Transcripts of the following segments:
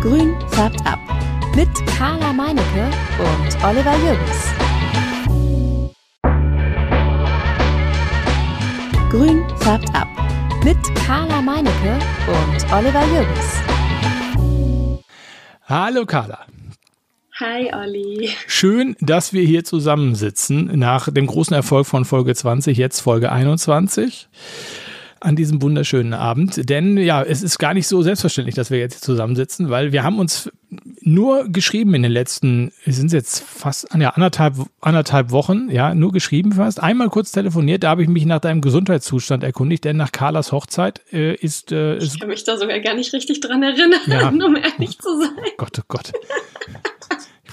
Grün färbt ab. Mit Carla Meinecke und Oliver Jürgens. Grün färbt ab. Mit Carla Meinecke und Oliver Jürgens. Hallo Carla. Hi Olli. Schön, dass wir hier zusammensitzen nach dem großen Erfolg von Folge 20, jetzt Folge 21 an diesem wunderschönen Abend. Denn ja, es ist gar nicht so selbstverständlich, dass wir jetzt zusammensitzen, weil wir haben uns nur geschrieben in den letzten, es sind jetzt fast ja, anderthalb, anderthalb Wochen, ja, nur geschrieben fast. Einmal kurz telefoniert, da habe ich mich nach deinem Gesundheitszustand erkundigt, denn nach Carlas Hochzeit äh, ist, äh, Ich kann mich da sogar gar nicht richtig dran erinnern, Ja. um ehrlich zu sein. Gott, oh Gott.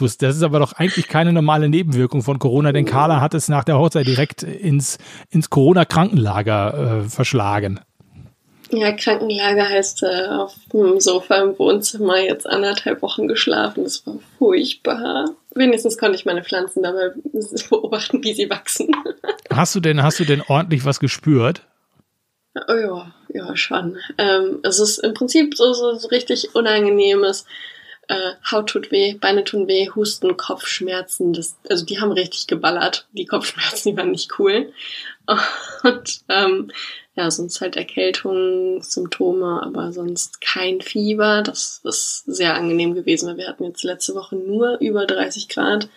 Wusste, das ist aber doch eigentlich keine normale Nebenwirkung von Corona, denn Carla hat es nach der Hochzeit direkt ins, ins Corona-Krankenlager äh, verschlagen. Ja, Krankenlager heißt äh, auf dem Sofa im Wohnzimmer jetzt anderthalb Wochen geschlafen. Das war furchtbar. Wenigstens konnte ich meine Pflanzen dabei beobachten, wie sie wachsen. Hast du denn, hast du denn ordentlich was gespürt? Oh ja, ja, schon. Ähm, es ist im Prinzip so, so, so richtig unangenehmes. Äh, Haut tut weh, Beine tun weh, Husten, Kopfschmerzen. Das, also die haben richtig geballert. Die Kopfschmerzen, die waren nicht cool. Und ähm, ja, sonst halt Erkältungssymptome, aber sonst kein Fieber. Das ist sehr angenehm gewesen. weil Wir hatten jetzt letzte Woche nur über 30 Grad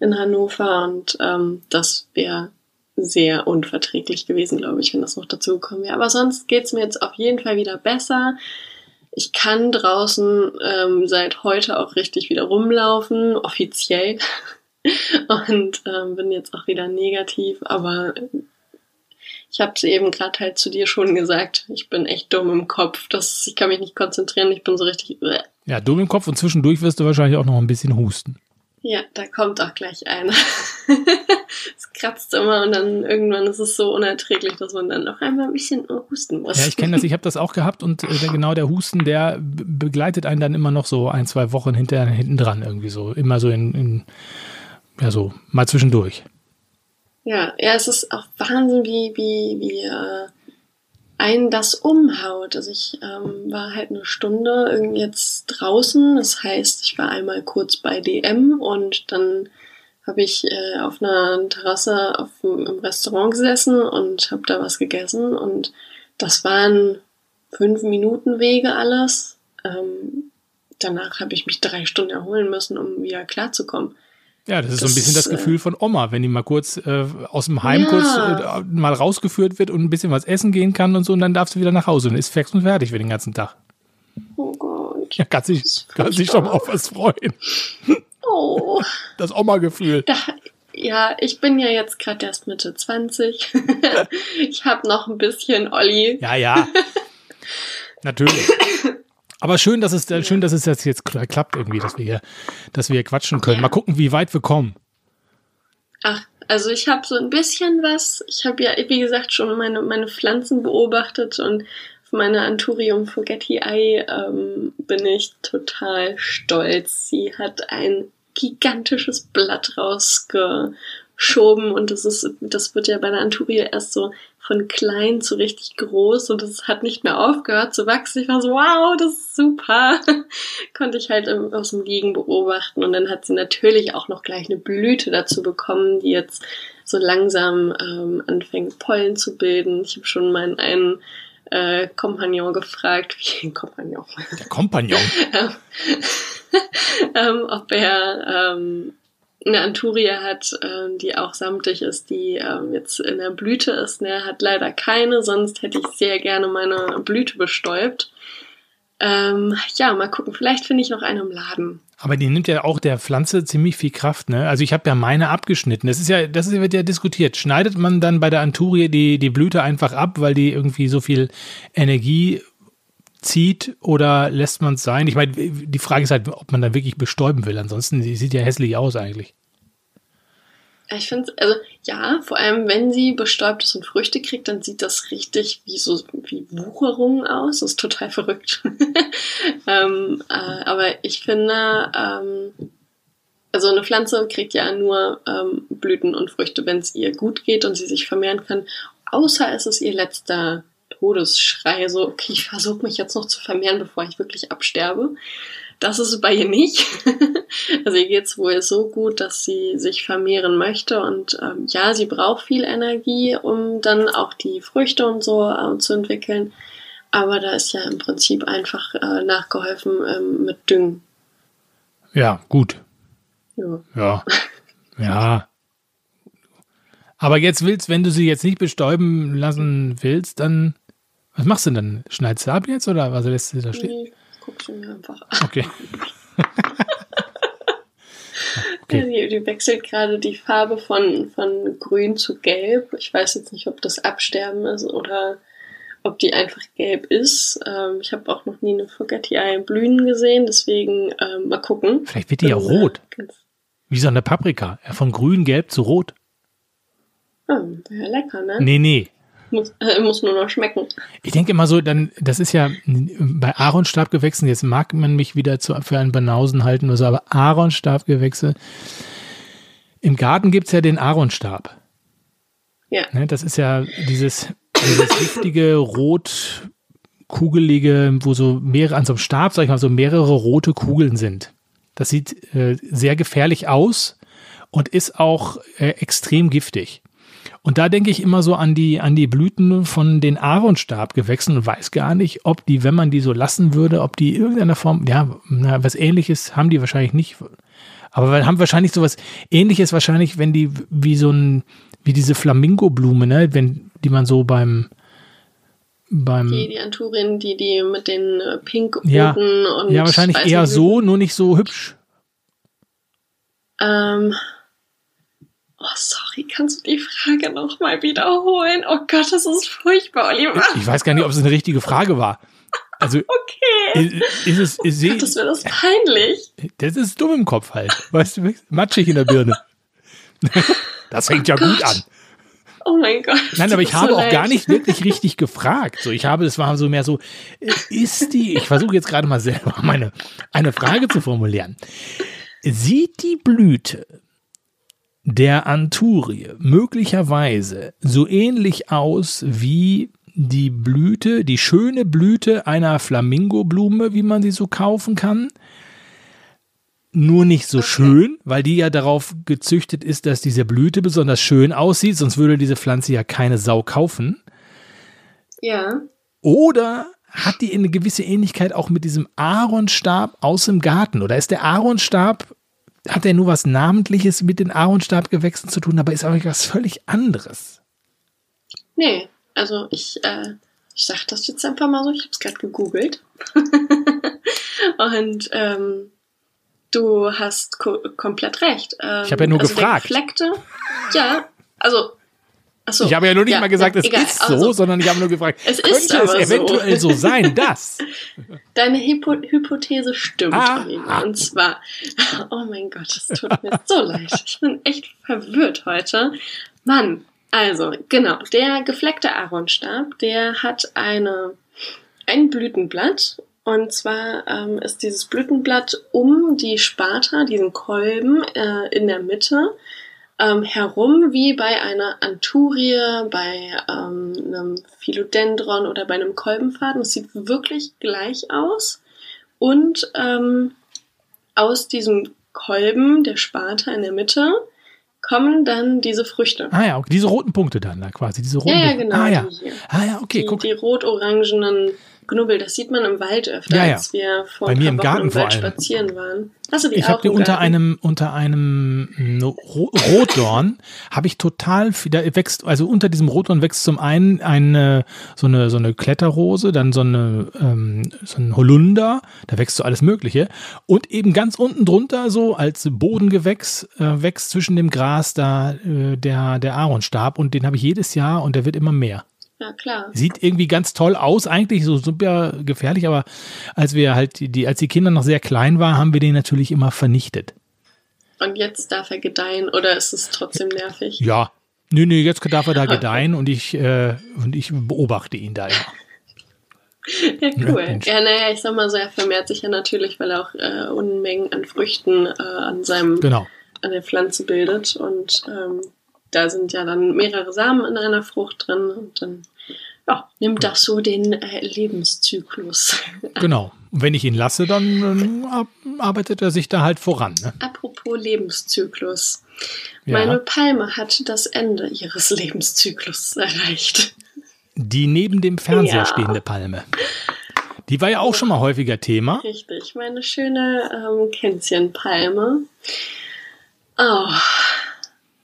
in Hannover und ähm, das wäre sehr unverträglich gewesen, glaube ich, wenn das noch dazu gekommen wäre. Aber sonst geht's mir jetzt auf jeden Fall wieder besser. Ich kann draußen ähm, seit heute auch richtig wieder rumlaufen, offiziell. Und ähm, bin jetzt auch wieder negativ, aber ich habe es eben gerade halt zu dir schon gesagt. Ich bin echt dumm im Kopf. Das, ich kann mich nicht konzentrieren. Ich bin so richtig. Äh. Ja, dumm im Kopf und zwischendurch wirst du wahrscheinlich auch noch ein bisschen husten. Ja, da kommt auch gleich einer. es kratzt immer und dann irgendwann ist es so unerträglich, dass man dann noch einmal ein bisschen husten muss. Ja, ich kenne das, ich habe das auch gehabt und äh, genau der Husten, der be- begleitet einen dann immer noch so ein, zwei Wochen hinter, hinten dran irgendwie so. Immer so in, in ja so, mal zwischendurch. Ja, ja, es ist auch Wahnsinn, wie, wie, wie äh, einen das umhaut. Also ich ähm, war halt eine Stunde irgendwie jetzt draußen. Das heißt, ich war einmal kurz bei DM und dann habe ich äh, auf einer Terrasse auf, im Restaurant gesessen und habe da was gegessen und das waren fünf Minuten Wege alles. Ähm, danach habe ich mich drei Stunden erholen müssen, um wieder klarzukommen. Ja, das ist so ein Das bisschen das äh, Gefühl von Oma, wenn die mal kurz äh, aus dem Heim Ja. kurz äh, mal rausgeführt wird und ein bisschen was essen gehen kann und so und dann darfst du wieder nach Hause und ist fix und fertig für den ganzen Tag. Oh Gott. Ja, kann sich, kann sich doch mal auf was freuen. Oh. Das Oma-Gefühl. Da, ja, ich bin ja jetzt gerade erst Mitte 20. ich habe noch ein bisschen Olli. Ja, ja. Natürlich. Aber schön, dass es schön, dass es jetzt, jetzt klappt irgendwie, dass wir hier, dass wir hier quatschen können. Mal gucken, wie weit wir kommen. Ach, also ich habe so ein bisschen was. Ich habe ja, wie gesagt, schon meine, meine Pflanzen beobachtet und auf meine Anthurium Forgetii ähm, bin ich total stolz. Sie hat ein gigantisches Blatt rausgeschoben und das ist, das wird ja bei der Anturie erst so von klein zu richtig groß und es hat nicht mehr aufgehört zu wachsen. Ich war so, wow, das ist super. Konnte ich halt im, aus dem Liegen beobachten und dann hat sie natürlich auch noch gleich eine Blüte dazu bekommen, die jetzt so langsam ähm, anfängt Pollen zu bilden. Ich habe schon meinen einen äh, Kompagnon gefragt, wie ein Kompagnon, Der Kompagnon. ähm, ob er ähm, eine Anturie hat, ähm, die auch samtig ist, die ähm, jetzt in der Blüte ist. Ne, hat leider keine, sonst hätte ich sehr gerne meine Blüte bestäubt. Ähm, ja, mal gucken. Vielleicht finde ich noch eine im Laden. Aber die nimmt ja auch der Pflanze ziemlich viel Kraft, ne? Also ich habe ja meine abgeschnitten. Das ist ja, das wird ja diskutiert. Schneidet man dann bei der Anturie die, die Blüte einfach ab, weil die irgendwie so viel Energie zieht oder lässt man es sein? Ich meine, die Frage ist halt, ob man dann wirklich bestäuben will. Ansonsten, sie sieht ja hässlich aus eigentlich. Ich finde, also ja, vor allem wenn sie bestäubt ist und Früchte kriegt, dann sieht das richtig wie so wie Wucherung aus. Das ist total verrückt. ähm, äh, aber ich finde, ähm, also eine Pflanze kriegt ja nur ähm, Blüten und Früchte, wenn es ihr gut geht und sie sich vermehren kann. Außer es ist ihr letzter Todesschrei. So, okay, ich versuche mich jetzt noch zu vermehren, bevor ich wirklich absterbe. das ist bei ihr nicht. also ihr geht es wohl so gut, dass sie sich vermehren möchte und ähm, ja, sie braucht viel Energie, um dann auch die Früchte und so äh, zu entwickeln. Aber da ist ja im Prinzip einfach äh, nachgeholfen ähm, mit Düngen. Ja, gut. Ja. Ja. Ja. Aber jetzt willst, wenn du sie jetzt nicht bestäuben lassen willst, dann was machst du denn dann? Schneidest du ab jetzt oder was lässt du da stehen? Nee, guck sie mir einfach an. Okay. Okay. die, die wechselt gerade die Farbe von, von grün zu gelb. Ich weiß jetzt nicht, ob das Absterben ist oder ob die einfach gelb ist. Ähm, ich habe auch noch nie eine Forgetti-Ei blühen gesehen, deswegen ähm, mal gucken. Vielleicht wird die ja Bin, äh, rot. Wie so eine Paprika. Ja, Von grün, gelb zu rot. Ah, ja, lecker, ne? Nee, nee. Muss, äh, muss nur noch schmecken. Ich denke immer so, dann, das ist ja bei Aaronstabgewächsen, jetzt mag man mich wieder zu, für einen Banausen halten oder so, aber Aaronstabgewächse, im Garten gibt's ja den Aaronstab. Ja. Ne, das ist ja dieses, dieses giftige, rot, kugelige, wo so mehrere, an so einem Stab, sag ich mal, so mehrere rote Kugeln sind. Das sieht äh, sehr gefährlich aus und ist auch äh, extrem giftig. Und da denke ich immer so an die, an die Blüten von den Aaronstabgewächsen und weiß gar nicht, ob die, wenn man die so lassen würde, ob die irgendeiner Form, ja, na, was ähnliches haben die wahrscheinlich nicht. Aber wir haben wahrscheinlich sowas ähnliches, wahrscheinlich, wenn die wie so ein, wie diese Flamingo-Blume, ne, wenn, die man so beim, beim, Die, die Anturien, die, die mit den äh, pink-roten Ja. und. ja, wahrscheinlich eher Blüten. so, nur nicht so hübsch. Ähm. Oh, sorry, kannst du die Frage nochmal wiederholen? Oh Gott, das ist furchtbar, Oliver. Ich weiß gar nicht, ob es eine richtige Frage war. Also, Okay. ist es, ist Gott, das wäre das peinlich. das ist dumm im Kopf halt. Weißt du, matschig in der Birne. Das fängt ja gut an. Oh mein Gott. Nein, aber ich habe so auch leid. gar nicht wirklich richtig gefragt. So, ich habe, es war so mehr so, äh, ist die, ich versuche jetzt gerade mal selber meine, eine Frage zu formulieren. Sieht die Blüte der Anturie möglicherweise so ähnlich aus wie die Blüte, die schöne Blüte einer Flamingoblume, wie man sie so kaufen kann? Nur nicht so schön, weil die ja darauf gezüchtet ist, dass diese Blüte besonders schön aussieht, sonst würde diese Pflanze ja keine Sau kaufen. Ja. Oder hat die eine gewisse Ähnlichkeit auch mit diesem Aaronstab aus dem Garten? Oder ist der Aaronstab, hat er nur was Namentliches mit den Aaronstabgewächsen zu tun, aber ist aber was völlig anderes? Nee, also ich, äh, ich sag das jetzt einfach mal so, ich habe es gerade gegoogelt. Und ähm, du hast ko komplett recht. Ähm, Ich hab ja nur also gefragt. Der gefleckte, ja, also, achso. ich habe ja nur nicht ja, mal gesagt, ja, es egal, ist so, also, sondern ich habe nur gefragt, Es könnte es aber so. eventuell so sein, dass? Deine Hypo Hypothese stimmt, Ah. Oliver. Und zwar, oh mein Gott, es tut mir so leid. Ich bin echt verwirrt heute. Mann, also, genau, der gefleckte Aaronstab, der hat eine, ein Blütenblatt. Und zwar ähm, ist dieses Blütenblatt um die Spata, diesen Kolben äh, in der Mitte, ähm, herum wie bei einer Anturie, bei ähm, einem Philodendron oder bei einem Kolbenfaden. Es sieht wirklich gleich aus. Und ähm, aus diesem Kolben der Spata in der Mitte kommen dann diese Früchte. Ah ja, okay, diese roten Punkte dann da quasi, diese roten Ja, ja, genau. Ah ja, Die, hier. ah ja, okay, die, guck. die rot-orangenen Knubbel, das sieht man im Wald öfter, Ja, ja. als wir vor Bei mir im Wochen Garten im vor Wald spazieren waren. Hast du die Ich habe die unter einem unter einem mm, Ro Rotdorn habe ich total viel, da wächst also unter diesem Rotdorn wächst zum einen eine so eine so eine Kletterrose, dann so eine ähm, so ein Holunder, da wächst so alles Mögliche und eben ganz unten drunter so als Bodengewächs äh, wächst zwischen dem Gras da äh, der der Aaronstab und den habe ich jedes Jahr und der wird immer mehr. Ja, klar. Sieht irgendwie ganz toll aus, eigentlich so super gefährlich, aber als wir halt die, als die Kinder noch sehr klein waren, haben wir den natürlich immer vernichtet. Und jetzt darf er gedeihen oder ist es trotzdem nervig? Ja. Nö, nö, jetzt darf er da gedeihen und ich, äh, und ich beobachte ihn da immer. Ja, cool. Ja, naja, ich sag mal so, er vermehrt sich ja natürlich, weil er auch äh, Unmengen an Früchten äh, an seinem Genau. an der Pflanze bildet und ähm, da sind ja dann mehrere Samen in einer Frucht drin und dann ja, nimmt das so den äh, Lebenszyklus. Genau. Und wenn ich ihn lasse, dann äh, arbeitet er sich da halt voran. Ne? Apropos Lebenszyklus. Ja. Meine Palme hat das Ende ihres Lebenszyklus erreicht. Die neben dem Fernseher Ja. stehende Palme. Die war ja auch schon mal häufiger Thema. Richtig, meine schöne ähm, Känzchenpalme. Oh,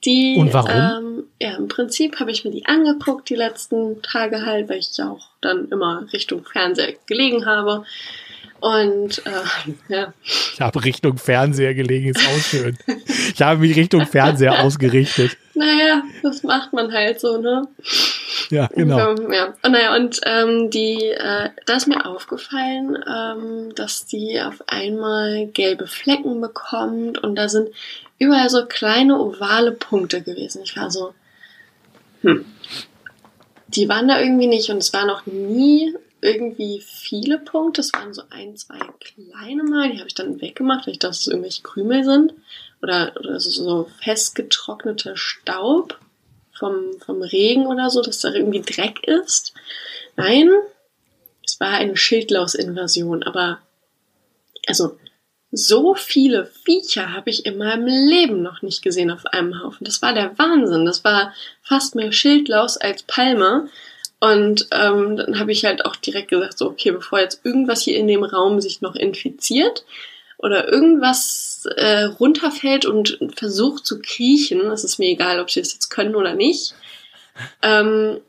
die. Und warum? Ähm, ja, im Prinzip habe ich mir die angeguckt die letzten Tage halt, weil ich ja auch dann immer Richtung Fernseher gelegen habe. Und äh, ja, Ich habe Richtung Fernseher gelegen, ist auch schön. Ich habe mich Richtung Fernseher ausgerichtet. naja, das macht man halt so, ne? Ja, genau. Ähm, ja. Und naja, und ähm, die, äh, da ist mir aufgefallen, ähm, dass die auf einmal gelbe Flecken bekommt und da sind überall so kleine ovale Punkte gewesen. Ich war so, hm. Die waren da irgendwie nicht und es waren auch nie irgendwie viele Punkte. Es waren so ein, zwei kleine Mal, die habe ich dann weggemacht, weil ich dachte, dass es irgendwelche Krümel sind. Oder, oder so- so festgetrockneter Staub vom, vom Regen oder so, dass da irgendwie Dreck ist. Nein, es war eine Schildlausinvasion, aber also so viele Viecher habe ich in meinem Leben noch nicht gesehen auf einem Haufen. Das war der Wahnsinn. Das war fast mehr Schildlaus als Palme. Und ähm, dann habe ich halt auch direkt gesagt, so, okay, bevor jetzt irgendwas hier in dem Raum sich noch infiziert oder irgendwas äh, runterfällt und versucht zu kriechen, es ist mir egal, ob sie das jetzt können oder nicht, ähm,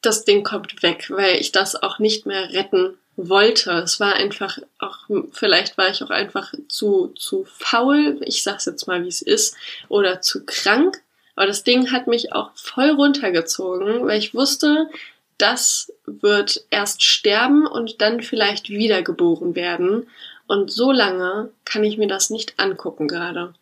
das Ding kommt weg, weil ich das auch nicht mehr retten wollte. Es war einfach auch, vielleicht war ich auch einfach zu, zu faul, ich sag's jetzt mal, wie es ist, oder zu krank. Aber das Ding hat mich auch voll runtergezogen, weil ich wusste, das wird erst sterben und dann vielleicht wiedergeboren werden. Und so lange kann ich mir das nicht angucken gerade.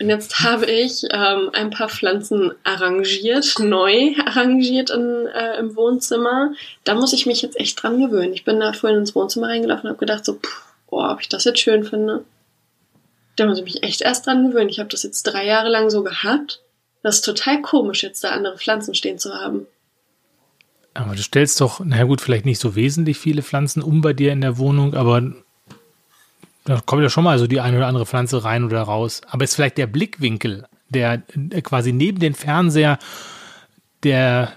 Und jetzt habe ich ähm, ein paar Pflanzen arrangiert, neu arrangiert in, äh, im Wohnzimmer. Da muss ich mich jetzt echt dran gewöhnen. Ich bin da vorhin ins Wohnzimmer reingelaufen und habe gedacht so, pff, oh, ob ich das jetzt schön finde. Da muss ich mich echt erst dran gewöhnen. Ich habe das jetzt drei Jahre lang so gehabt. Das ist total komisch, jetzt da andere Pflanzen stehen zu haben. Aber du stellst doch, na gut, vielleicht nicht so wesentlich viele Pflanzen um bei dir in der Wohnung, aber da kommt ja schon mal so die eine oder andere Pflanze rein oder raus. Aber ist vielleicht der Blickwinkel, der, der quasi neben den Fernseher, der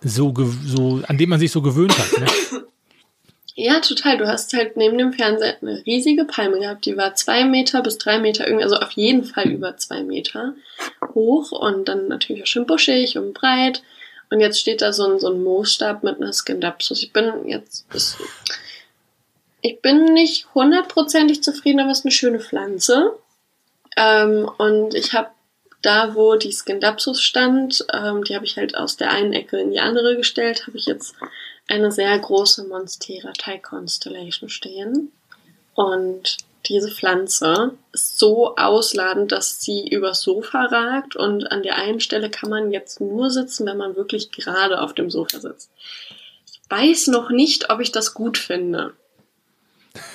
so, so, an dem man sich so gewöhnt hat. Ne? Ja, total. Du hast halt neben dem Fernseher eine riesige Palme gehabt. Die war zwei Meter bis drei Meter, also auf jeden Fall über zwei Meter hoch und dann natürlich auch schön buschig und breit. Und jetzt steht da so ein, so ein Moosstab mit einer Skindapsus. Ich bin jetzt, ist, ich bin nicht hundertprozentig zufrieden, aber es ist eine schöne Pflanze. Ähm, und ich habe da, wo die Skindapsus stand, ähm, die habe ich halt aus der einen Ecke in die andere gestellt, habe ich jetzt eine sehr große Monstera Thai Constellation stehen. Und diese Pflanze ist so ausladend, dass sie übers Sofa ragt und an der einen Stelle kann man jetzt nur sitzen, wenn man wirklich gerade auf dem Sofa sitzt. Ich weiß noch nicht, ob ich das gut finde.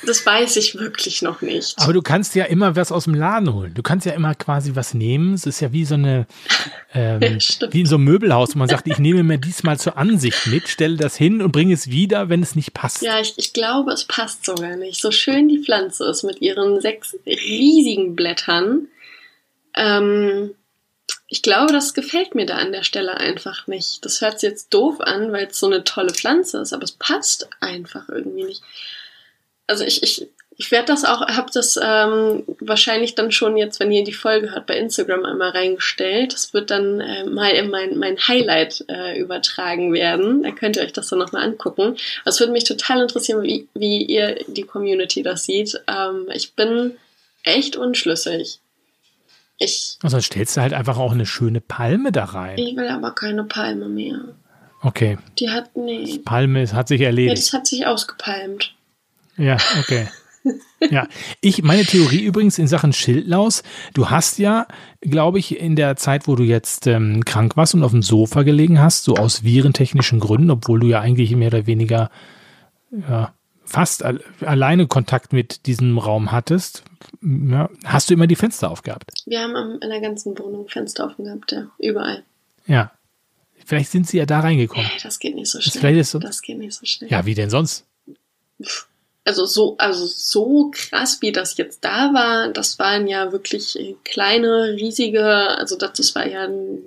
Das weiß ich wirklich noch nicht. Aber du kannst ja immer was aus dem Laden holen. Du kannst ja immer quasi was nehmen. Es ist ja wie so eine, ähm, Stimmt. wie in so einem Möbelhaus, wo man sagt, ich nehme mir diesmal zur Ansicht mit, stelle das hin und bringe es wieder, wenn es nicht passt. Ja, ich, ich glaube, es passt sogar nicht. So schön die Pflanze ist mit ihren sechs riesigen Blättern. Ähm, ich glaube, das gefällt mir da an der Stelle einfach nicht. Das hört sich jetzt doof an, weil es so eine tolle Pflanze ist, aber es passt einfach irgendwie nicht. Also ich, ich, ich werde das auch, habe das ähm, wahrscheinlich dann schon jetzt, wenn ihr die Folge hört, bei Instagram einmal reingestellt. Das wird dann äh, mal in mein, mein Highlight äh, übertragen werden. Da könnt ihr euch das dann nochmal angucken. Es würde mich total interessieren, wie, wie ihr die Community das sieht. Ähm, ich bin echt unschlüssig. Ich, Und sonst stellst du halt einfach auch eine schöne Palme da rein. ich will aber keine Palme mehr. Okay, Die hat, nee. Palme ist- hat sich Ja, erledigt. das hat sich ausgepalmt. Ja, okay. Ja, ich, meine Theorie übrigens in Sachen Schildlaus, du hast ja, glaube ich, in der Zeit, wo du jetzt ähm, krank warst und auf dem Sofa gelegen hast, so aus virentechnischen Gründen, obwohl du ja eigentlich mehr oder weniger ja, fast al alleine Kontakt mit diesem Raum hattest, ja, hast du immer die Fenster aufgehabt. Wir haben am- in der ganzen Wohnung Fenster offen gehabt, ja. Überall. Ja. Vielleicht sind sie ja da reingekommen. Das geht nicht so Das schnell. vielleicht ist so- Das geht nicht so schnell. Ja, wie denn sonst? Also so, also so krass, wie das jetzt da war, das waren ja wirklich kleine, riesige, also das, das war ja ein,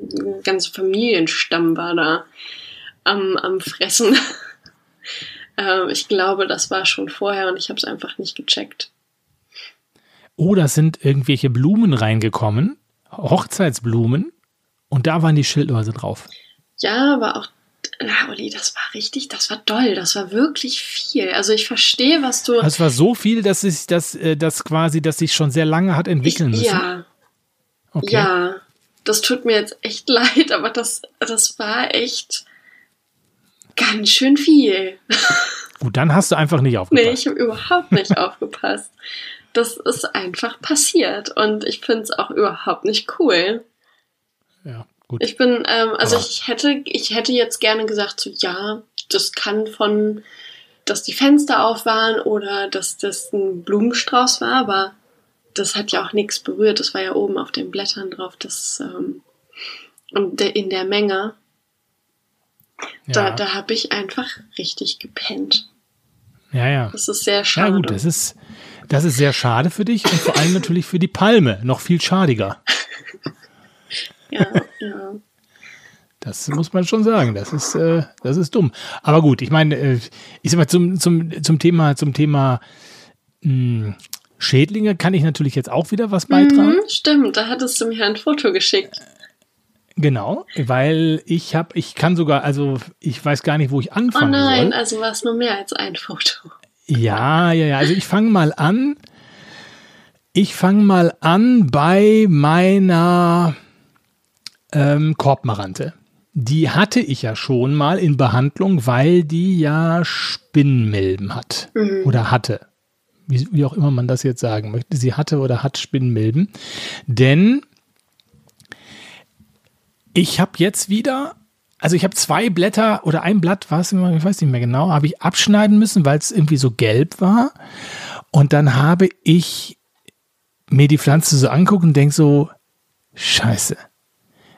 ganzer Familienstamm war da am, am Fressen. ähm, ich glaube, das war schon vorher und ich habe es einfach nicht gecheckt. Oh, da sind irgendwelche Blumen reingekommen, Hochzeitsblumen, und da waren die Schildläuse drauf. Ja, aber auch na, Olli, das war richtig, das war doll, das war wirklich viel. Also ich verstehe, was du. Es war so viel, dass sich das, äh, das quasi, dass sich schon sehr lange hat entwickeln ich, müssen. Ja. Okay. Ja, das tut mir jetzt echt leid, aber das, das war echt ganz schön viel. Gut, dann hast du einfach nicht aufgepasst. Nee, ich habe überhaupt nicht aufgepasst. Das ist einfach passiert und ich finde es auch überhaupt nicht cool. Ja, gut. Ich bin, ähm, also Aber ich hätte, ich hätte jetzt gerne gesagt, so ja, das kann von, dass die Fenster auf waren oder dass das ein Blumenstrauß war, aber das hat ja auch nichts berührt. Das war ja oben auf den Blättern drauf. Das ähm, und in der Menge, ja. da, da habe ich einfach richtig gepennt. Ja, ja. Das ist sehr schade. Ja gut, das ist, das ist sehr schade für dich und vor allem natürlich für die Palme noch viel schadiger. ja, ja. Das muss man schon sagen. Das ist, äh, das ist dumm. Aber gut, ich meine, äh, ich sag mal, zum, zum, zum Thema, zum Thema mh, hm, Schädlinge kann ich natürlich jetzt auch wieder was beitragen. Mhm, stimmt, da hattest du mir ein Foto geschickt. Genau, weil ich habe, ich kann sogar, also ich weiß gar nicht, wo ich anfangen soll. Oh nein, soll. also war es nur mehr als ein Foto. Ja, ja, ja. Also ich fange mal an. Ich fange mal an bei meiner ähm, Korbmarante. Die hatte ich ja schon mal in Behandlung, weil die ja Spinnmilben hat mhm. oder hatte. Wie, wie, auch immer man das jetzt sagen möchte. Sie hatte oder hat Spinnmilben. Denn ich habe jetzt wieder, also ich habe zwei Blätter oder ein Blatt, was ich weiß nicht mehr genau, habe ich abschneiden müssen, weil es irgendwie so gelb war. Und dann habe ich mir die Pflanze so angucken und denke so, scheiße,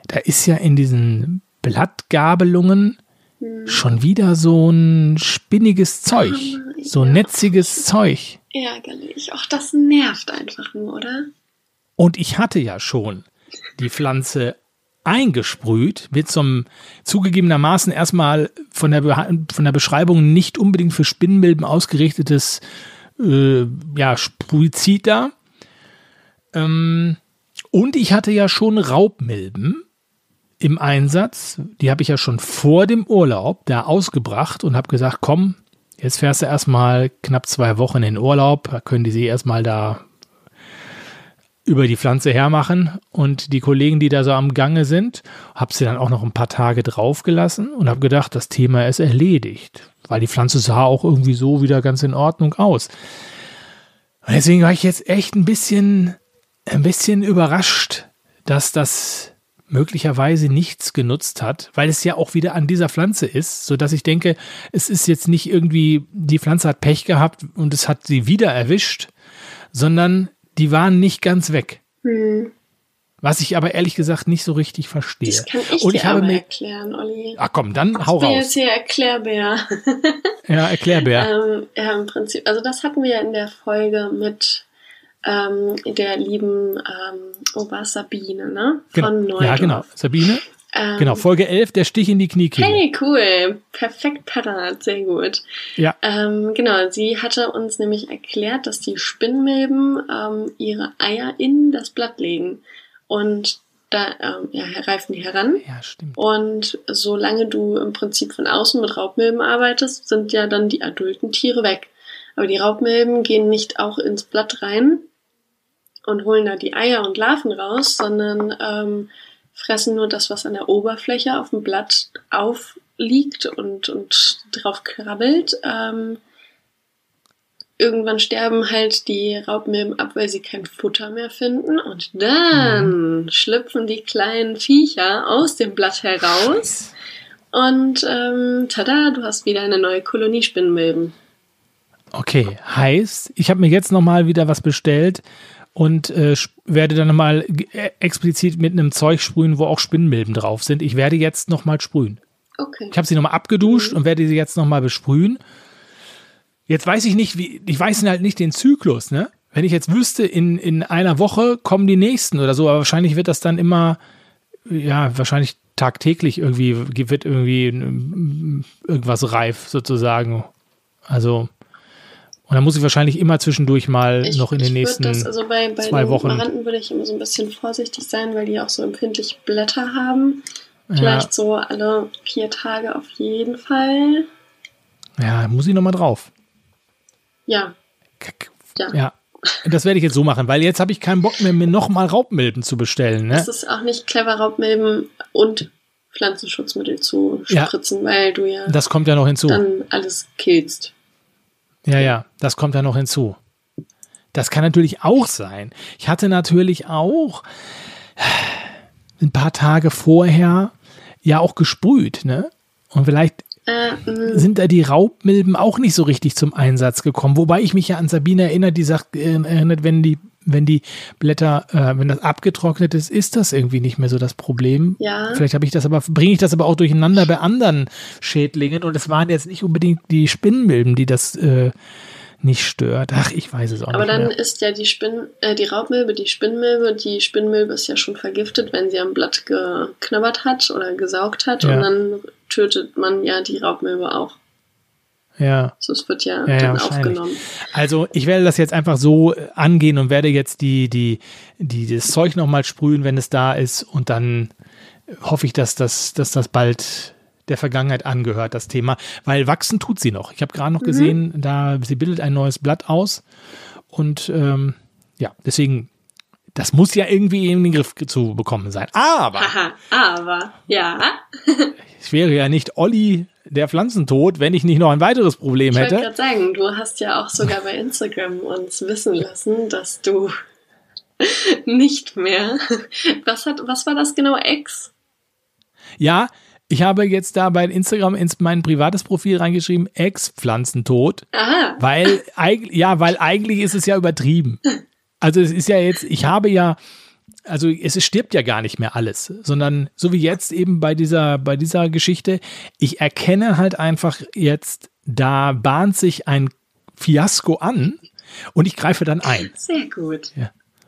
da ist ja in diesen Blattgabelungen hm. schon wieder so ein spinniges Zeug, so ja. netziges Zeug. Ärgerlich. Auch das nervt einfach nur, oder? Und ich hatte ja schon die Pflanze eingesprüht mit so einem zugegebenermaßen erstmal von der, von der Beschreibung nicht unbedingt für Spinnenmilben ausgerichtetes äh, ja, Sprühzid da. Ähm, und ich hatte ja schon Raubmilben im Einsatz. Die habe ich ja schon vor dem Urlaub da ausgebracht und habe gesagt, komm, jetzt fährst du erstmal knapp zwei Wochen in Urlaub, da können die sich erstmal da über die Pflanze hermachen und die Kollegen, die da so am Gange sind, habe sie dann auch noch ein paar Tage draufgelassen und habe gedacht, das Thema ist erledigt, weil die Pflanze sah auch irgendwie so wieder ganz in Ordnung aus. Und deswegen war ich jetzt echt ein bisschen, ein bisschen überrascht, dass das möglicherweise nichts genutzt hat, weil es ja auch wieder an dieser Pflanze ist, so dass ich denke, es ist jetzt nicht irgendwie die Pflanze hat Pech gehabt und es hat sie wieder erwischt, sondern die waren nicht ganz weg. Hm. Was ich aber ehrlich gesagt nicht so richtig verstehe. Das kann ich und dir aber mir, erklären, Olli. Ach komm, dann hau ich bin raus. jetzt hier Erklärbär. ja, Erklärbär. ähm, ja, im Prinzip, also das hatten wir ja in der Folge mit ähm, der lieben ähm, oh, war Sabine, ne? Von genau. Ja, genau. Sabine. Ähm, genau, Folge 11, der Stich in die Kniekehle. Hey, cool. Perfekt parat, sehr gut. Ja. Ähm, genau, sie hatte uns nämlich erklärt, dass die Spinnmilben ähm, ihre Eier in das Blatt legen. Und da ähm, ja, reifen die heran. Ja, stimmt. Und solange du im Prinzip von außen mit Raubmilben arbeitest, sind ja dann die adulten Tiere weg. Aber die Raubmilben gehen nicht auch ins Blatt rein und holen da die Eier und Larven raus, sondern ähm, fressen nur das, was an der Oberfläche auf dem Blatt aufliegt und, und drauf krabbelt. Ähm, irgendwann sterben halt die Raubmilben ab, weil sie kein Futter mehr finden. Und dann mhm. schlüpfen die kleinen Viecher aus dem Blatt heraus. Und ähm, tada, du hast wieder eine neue Kolonie Spinnmilben. Okay, heißt, ich habe mir jetzt nochmal wieder was bestellt und äh, werde dann mal äh, explizit mit einem Zeug sprühen, wo auch Spinnmilben drauf sind. Ich werde jetzt nochmal sprühen. Okay. Ich habe sie nochmal abgeduscht mhm. und werde sie jetzt nochmal besprühen. Jetzt weiß ich nicht, wie, ich weiß halt nicht den Zyklus, ne? Wenn ich jetzt wüsste, in, in einer Woche kommen die nächsten oder so, aber wahrscheinlich wird das dann immer, ja, wahrscheinlich tagtäglich irgendwie, wird irgendwie irgendwas reif sozusagen. Also, und dann muss ich wahrscheinlich immer zwischendurch mal Ich, noch in den nächsten das, also bei, bei zwei den Wochen. Maranten würde ich immer so ein bisschen vorsichtig sein, weil die auch so empfindliche Blätter haben. Vielleicht so alle vier Tage auf jeden Fall. Ja, muss ich nochmal drauf. Ja, Kack. Ja. Ja. Das werde ich jetzt so machen, weil jetzt habe ich keinen Bock mehr, mir nochmal Raubmilben zu bestellen. Ne? es ist auch nicht clever, Raubmilben und Pflanzenschutzmittel zu Ja. spritzen, weil du ja Das kommt ja noch hinzu. dann alles killst. Ja, ja, das kommt ja noch hinzu. Das kann natürlich auch sein. Ich hatte natürlich auch ein paar Tage vorher ja auch gesprüht, ne? Und vielleicht Äh, mh, sind da die Raubmilben auch nicht so richtig zum Einsatz gekommen. Wobei ich mich ja an Sabine erinnere, die sagt, äh, erinnert, wenn die, wenn die Blätter, äh, wenn das abgetrocknet ist, ist das irgendwie nicht mehr so das Problem. Ja. Vielleicht habe ich das aber, bringe ich das aber auch durcheinander bei anderen Schädlingen und es waren jetzt nicht unbedingt die Spinnmilben, die das äh, nicht stört. Ach, ich weiß es auch aber nicht dann mehr. ist ja die Spinn, äh, die Raubmilbe, die Spinnmilbe, die Spinnmilbe ist ja schon vergiftet, wenn sie am Blatt geknabbert hat oder gesaugt hat Ja. und dann tötet man ja die Raubmilbe auch. Ja. So, es wird ja, Ja, ja, aufgenommen. Also ich werde das jetzt einfach so äh, angehen und werde jetzt die, die, die, das Zeug nochmal sprühen, wenn es da ist. Und dann hoffe ich, dass das, dass das bald der Vergangenheit angehört, das Thema. Weil wachsen tut sie noch. Ich habe gerade noch gesehen, da sie bildet ein neues Blatt aus. Und ähm, ja, deswegen, das muss ja irgendwie in den Griff zu bekommen sein. Aber Haha, aber, ja. ich wäre ja nicht Olli der Pflanzentod, wenn ich nicht noch ein weiteres Problem Ich wollte hätte. gerade sagen, du hast ja auch sogar bei Instagram uns wissen lassen, dass du nicht mehr. Was hat, was war das genau? Ex? Ja, ich habe jetzt da bei Instagram ins mein privates Profil reingeschrieben, Ex-Pflanzentod, Aha. weil ja, weil eigentlich ist es ja übertrieben. Also es ist ja jetzt, ich habe ja, also es stirbt ja gar nicht mehr alles, sondern so wie jetzt eben bei dieser, bei dieser Geschichte, ich erkenne halt einfach jetzt, da bahnt sich ein Fiasko an und ich greife dann ein. Sehr gut.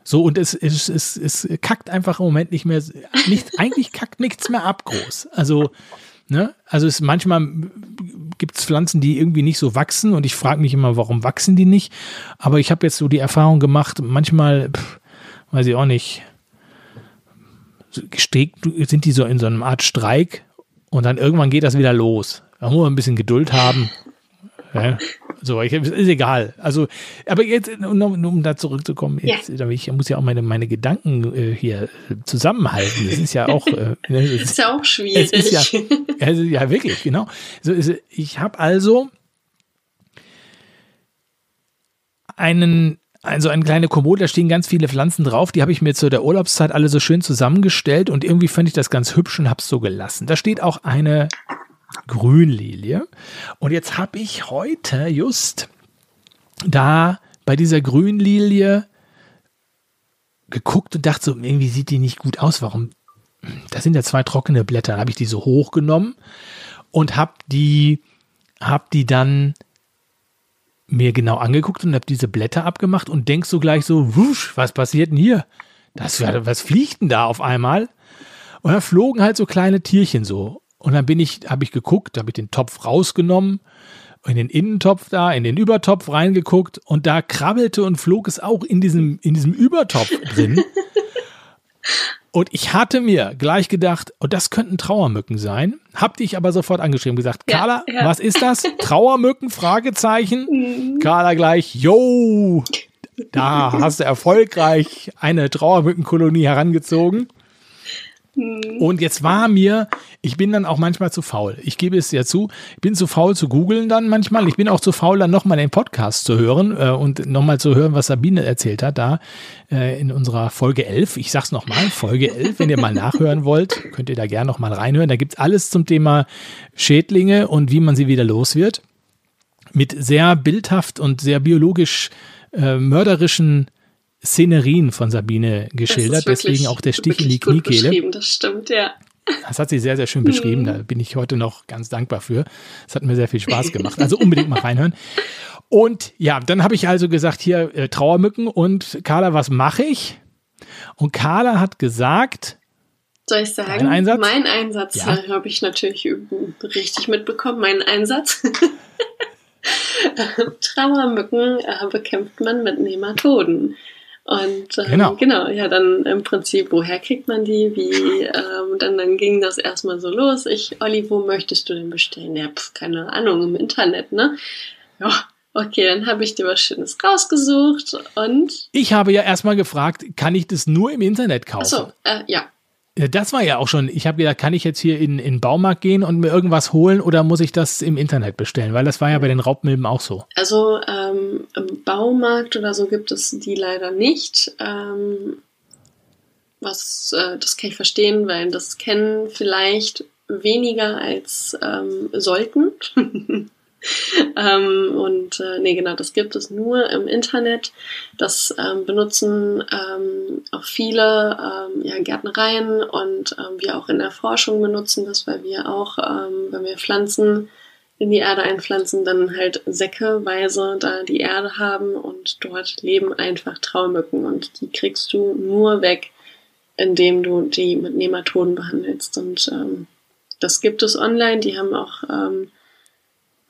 So, und es, es, es, es kackt einfach im Moment nicht mehr, nicht, eigentlich kackt nichts mehr ab groß. Also, ne, also es manchmal gibt es Pflanzen, die irgendwie nicht so wachsen und ich frage mich immer, warum wachsen die nicht? Aber ich habe jetzt so die Erfahrung gemacht, manchmal, pff, weiß ich auch nicht, sind die so in so einer Art Streik und dann irgendwann geht das wieder los. Da muss man ein bisschen Geduld haben. Ja, so, ich, ist egal. Also, aber jetzt, um, um da zurückzukommen, jetzt, ich muss ja auch meine, meine Gedanken äh, hier zusammenhalten. Das ist ja auch, äh, ne, das Ist ja auch es schwierig. ist ja, also, ja wirklich, genau. So ist, ich habe also einen, also eine kleine Kommode, da stehen ganz viele Pflanzen drauf, die habe ich mir zu der Urlaubszeit alle so schön zusammengestellt und irgendwie fand ich das ganz hübsch und habe es so gelassen. Da steht auch eine Grünlilie und jetzt habe ich heute just da bei dieser Grünlilie geguckt und dachte so, irgendwie sieht die nicht gut aus. Warum? Da sind ja zwei trockene Blätter. Habe ich die so hochgenommen und habe die, hab die dann mir genau angeguckt und habe diese Blätter abgemacht und denk so gleich so, wusch, was passiert denn hier? Das, was fliegt denn da auf einmal? Und da flogen halt so kleine Tierchen so. Und dann bin ich, habe ich geguckt, habe ich den Topf rausgenommen, in den Innentopf da, in den Übertopf reingeguckt und da krabbelte und flog es auch in diesem, in diesem Übertopf drin. Und ich hatte mir gleich gedacht, oh, das könnten Trauermücken sein. Hab dich aber sofort angeschrieben, gesagt, Ja, Carla, ja. was ist das? Trauermücken? Fragezeichen. Carla gleich, yo, da hast du erfolgreich eine Trauermückenkolonie herangezogen. Und jetzt war mir, ich bin dann auch manchmal zu faul. Ich gebe es ja zu, ich bin zu faul zu googeln dann manchmal. Ich bin auch zu faul, dann nochmal den Podcast zu hören äh, und nochmal zu hören, was Sabine erzählt hat, da äh, in unserer Folge 11. Ich sag's nochmal, Folge 11, wenn ihr mal nachhören wollt, könnt ihr da gerne nochmal reinhören. Da gibt's alles zum Thema Schädlinge und wie man sie wieder los wird. Mit sehr bildhaft und sehr biologisch äh, mörderischen Szenerien von Sabine geschildert. Deswegen auch der Stich in die Kniekehle. Das stimmt, ja. Das hat sie sehr, sehr schön beschrieben. Da bin ich heute noch ganz dankbar für. Es hat mir sehr viel Spaß gemacht. Also unbedingt mal reinhören. Und ja, dann habe ich also gesagt, hier äh, Trauermücken und Carla, was mache ich? Und Carla hat gesagt, soll ich sagen? Einsatz? Mein Einsatz ja. Habe ich natürlich richtig mitbekommen. Mein Einsatz. Trauermücken äh, bekämpft man mit Nematoden. Und ähm, genau. genau, ja, dann im Prinzip, woher kriegt man die? Wie? Ähm, dann, dann ging das erstmal so los. Ich, Olli, wo möchtest du denn bestellen? Ja, pf, keine Ahnung, im Internet, ne? Ja, okay, dann habe ich dir was Schönes rausgesucht und. Ich habe ja erstmal gefragt, kann ich das nur im Internet kaufen? Achso, äh, ja. Das war ja auch schon, ich habe gedacht, kann ich jetzt hier in, in den Baumarkt gehen und mir irgendwas holen oder muss ich das im Internet bestellen? Weil das war ja bei den Raubmilben auch so. Also ähm, im Baumarkt oder so gibt es die leider nicht. Ähm, was, äh, das kann ich verstehen, weil das kennen vielleicht weniger als ähm, sollten. ähm, und äh, nee, genau, das gibt es nur im Internet. Das ähm, benutzen ähm, auch viele ähm, ja, Gärtnereien und ähm, wir auch in der Forschung benutzen das, weil wir auch, ähm, wenn wir Pflanzen in die Erde einpflanzen, dann halt säckeweise da die Erde haben und dort leben einfach Traumücken und die kriegst du nur weg, indem du die mit Nematoden behandelst. Und das gibt es online, die haben auch ähm,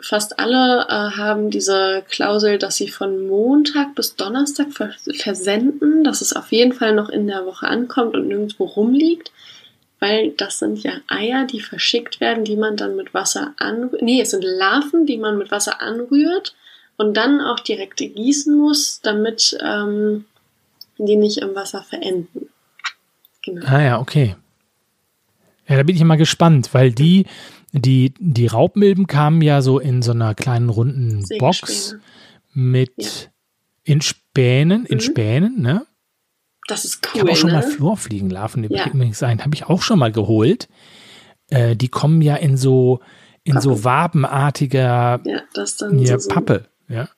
fast alle äh, haben diese Klausel, dass sie von Montag bis Donnerstag versenden, dass es auf jeden Fall noch in der Woche ankommt und nirgendwo rumliegt, weil das sind ja Eier, die verschickt werden, die man dann mit Wasser anrührt. Nee, es sind Larven, die man mit Wasser anrührt und dann auch direkt gießen muss, damit ähm, die nicht im Wasser verenden. Genau. Ah ja, okay. Ja, da bin ich mal gespannt, weil die die, die Raubmilben kamen ja so in so einer kleinen runden Box mit ja. in Spänen, in mhm. Spänen, ne? Das ist cool. Ich habe auch schon ne? mal Florfliegenlarven ja. übrigens sein, habe ich auch schon mal geholt. Äh, die kommen ja in so in Pappe. so wabenartiger ja, das dann ja, so Pappe, ja.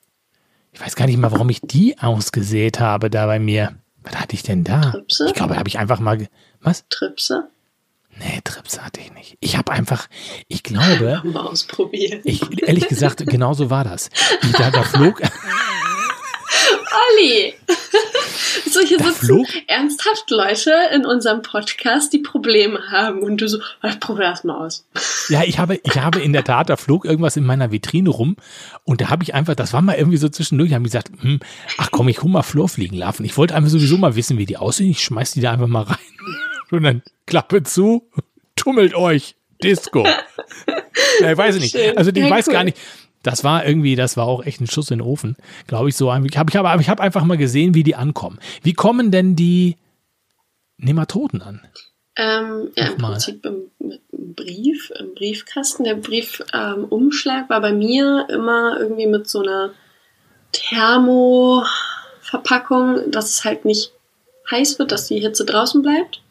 Ich weiß gar nicht mal, warum ich die ausgesät habe da bei mir. Was hatte ich denn da? Tripse? Ich glaube, habe ich einfach mal was? Tripse? Nee, Trips hatte ich nicht. Ich habe einfach, ich glaube. Mal ausprobieren. Ich, ehrlich gesagt, genau so war das. Ich, da, da flog. Olli! So, hier da sitzen flog, ernsthaft Leute in unserem Podcast, die Probleme haben. Und du so, ich probiere das mal aus. Ja, ich habe, ich habe in der Tat, da flog irgendwas in meiner Vitrine rum. Und da habe ich einfach, das war mal irgendwie so zwischendurch, habe ich gesagt, hm, ach komm, ich hol mal Florfliegenlarven. Ich wollte einfach sowieso mal wissen, wie die aussehen. Ich schmeiß die da einfach mal rein. Und dann Klappe zu, tummelt euch, Disco. ja, ich weiß nicht. Also ich weiß gar nicht. Das war irgendwie, das war auch echt ein Schuss in den Ofen, glaube ich so. Ich habe ich hab, ich hab einfach mal gesehen, wie die ankommen. Wie kommen denn die Nematoden an? Ähm, ja, im Prinzip im, mit einem Brief, im Briefkasten. Der Briefumschlag ähm, war bei mir immer irgendwie mit so einer Thermoverpackung, dass es halt nicht heiß wird, dass die Hitze draußen bleibt.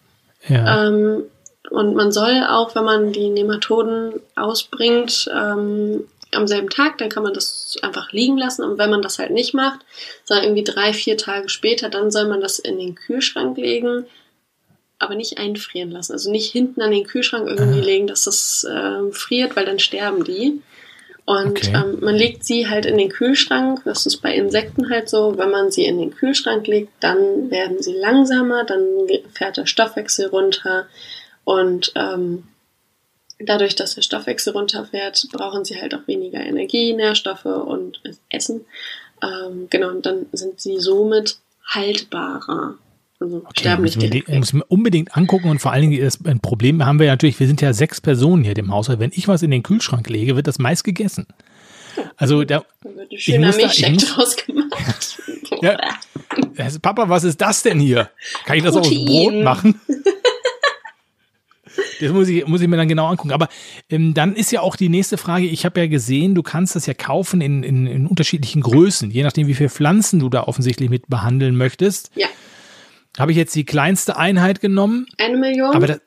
Ja. Ähm, und man soll auch, wenn man die Nematoden ausbringt, ähm, am selben Tag, dann kann man das einfach liegen lassen. Und wenn man das halt nicht macht, sondern irgendwie drei, vier Tage später, dann soll man das in den Kühlschrank legen, aber nicht einfrieren lassen. Also nicht hinten an den Kühlschrank irgendwie ah. legen, dass das äh, friert, weil dann sterben die. Und okay. ähm, man legt sie halt in den Kühlschrank. Das ist bei Insekten halt so. Wenn man sie in den Kühlschrank legt, dann werden sie langsamer, dann fährt der Stoffwechsel runter. Und ähm, dadurch, dass der Stoffwechsel runterfährt, brauchen sie halt auch weniger Energie, Nährstoffe und Essen. Ähm, genau, und dann sind sie somit haltbarer. Also okay, sterben nicht direkt. Muss mir unbedingt angucken und vor allen Dingen das ein Problem haben wir ja natürlich, wir sind ja sechs Personen hier im Haushalt. Wenn ich was in den Kühlschrank lege, wird das meist gegessen. Also da, da wird ein schöner Milchshake draus gemacht. ja. Papa, was ist das denn hier? Kann ich das Protein. aus Brot machen? Das muss ich, muss ich mir dann genau angucken. Aber ähm, dann ist ja auch die nächste Frage, ich habe ja gesehen, du kannst das ja kaufen in, in, in, unterschiedlichen Größen, je nachdem, wie viele Pflanzen du da offensichtlich mit behandeln möchtest. Ja. Habe ich jetzt die kleinste Einheit genommen. Eine Million? Aber das,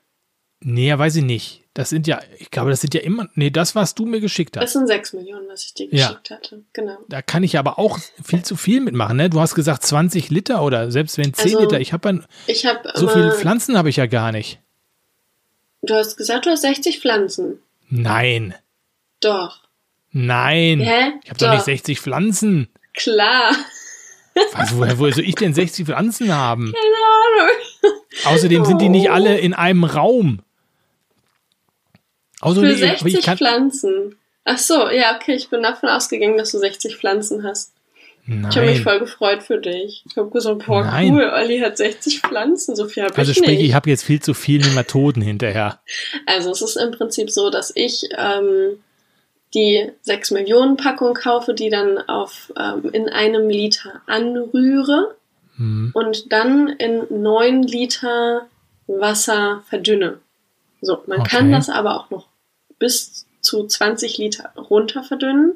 nee, weiß ich nicht. Das sind ja, ich glaube, das sind ja immer, nee, das, was du mir geschickt hast. Das sind sechs Millionen, was ich dir geschickt ja. hatte, genau. Da kann ich aber auch viel zu viel mitmachen, ne? Du hast gesagt 20 Liter oder selbst wenn 10 also, Liter. Ich habe hab so viele Pflanzen habe ich ja gar nicht. Du hast gesagt, du hast 60 Pflanzen. Nein. Doch. Nein. Hä? Ich habe doch nicht 60 Pflanzen. Klar. Was, woher, woher soll ich denn 60 Pflanzen haben? Keine Ahnung. Außerdem sind die nicht Oh. alle in einem Raum. Außerdem, Für aber 60 ich kann, Pflanzen. Ach so, ja, okay, ich bin davon ausgegangen, dass du 60 Pflanzen hast. Ich habe mich Nein. voll gefreut für dich. Ich habe gesagt, boah, Nein. cool, Olli hat 60 Pflanzen, so viel habe Also ich sprich, nicht. ich habe jetzt viel zu viel Nematoden hinterher. Also es ist im Prinzip so, dass ich ähm, die 6 Millionen Packung kaufe, die dann auf ähm, in einem Liter anrühre Hm. und dann in 9 Liter Wasser verdünne. So, man kann Okay. das aber auch noch bis zu 20 Liter runter verdünnen,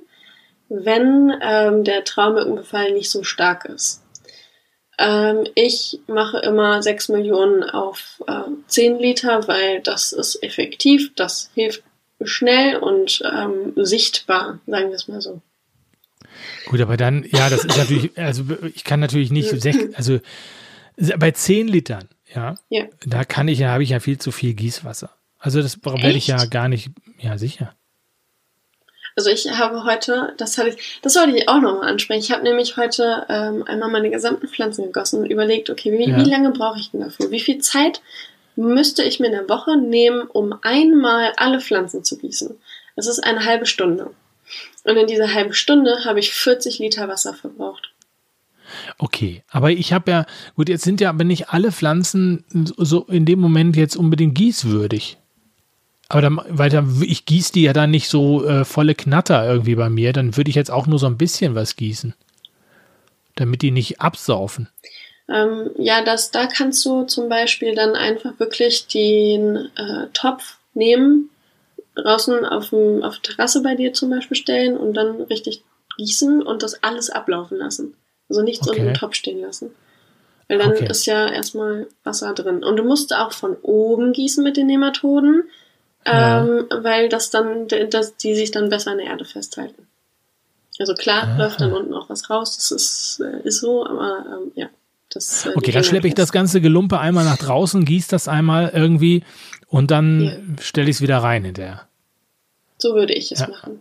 wenn ähm, der Traumückenbefall nicht so stark ist. Ähm, ich mache immer 6 Millionen auf äh, 10 Liter, weil das ist effektiv, das hilft schnell und ähm, sichtbar, sagen wir es mal so. Gut, aber dann, ja, das ist natürlich, also ich kann natürlich nicht, also bei 10 Litern, ja, Ja. da kann ich ja, habe ich ja viel zu viel Gießwasser. Also das werde ich ja gar nicht, ja sicher. Also ich habe heute, das hatte ich, das wollte ich auch nochmal ansprechen. Ich habe nämlich heute ähm, einmal meine gesamten Pflanzen gegossen und überlegt, okay, wie, Ja. wie lange brauche ich denn dafür? Wie viel Zeit müsste ich mir in der Woche nehmen, um einmal alle Pflanzen zu gießen? Das ist eine halbe Stunde. Und in dieser halben Stunde habe ich 40 Liter Wasser verbraucht. Okay, aber ich habe ja, gut, jetzt sind ja aber nicht alle Pflanzen so in dem Moment jetzt unbedingt gießwürdig. Aber dann, weil dann, ich gieße die ja dann nicht so äh, volle Knatter irgendwie bei mir, dann würde ich jetzt auch nur so ein bisschen was gießen. Damit die nicht absaufen. Ähm, ja, das, da kannst du zum Beispiel dann einfach wirklich den äh, Topf nehmen, draußen auf, dem, auf der Terrasse bei dir zum Beispiel stellen und dann richtig gießen und das alles ablaufen lassen. Also nichts Okay. unten im Topf stehen lassen. Weil dann Okay. ist ja erstmal Wasser drin. Und du musst auch von oben gießen mit den Nematoden, Ja. ähm, weil das dann, dass die sich dann besser in der Erde festhalten. Also klar, Ah. läuft dann unten auch was raus, das ist, äh, ist so, aber ähm, ja. Das, äh, Okay, dann schleppe ich das ganze Gelumpe einmal nach draußen, gieße das einmal irgendwie und dann Ja. stelle ich es wieder rein hinterher. fest. So würde ich es Ja. machen.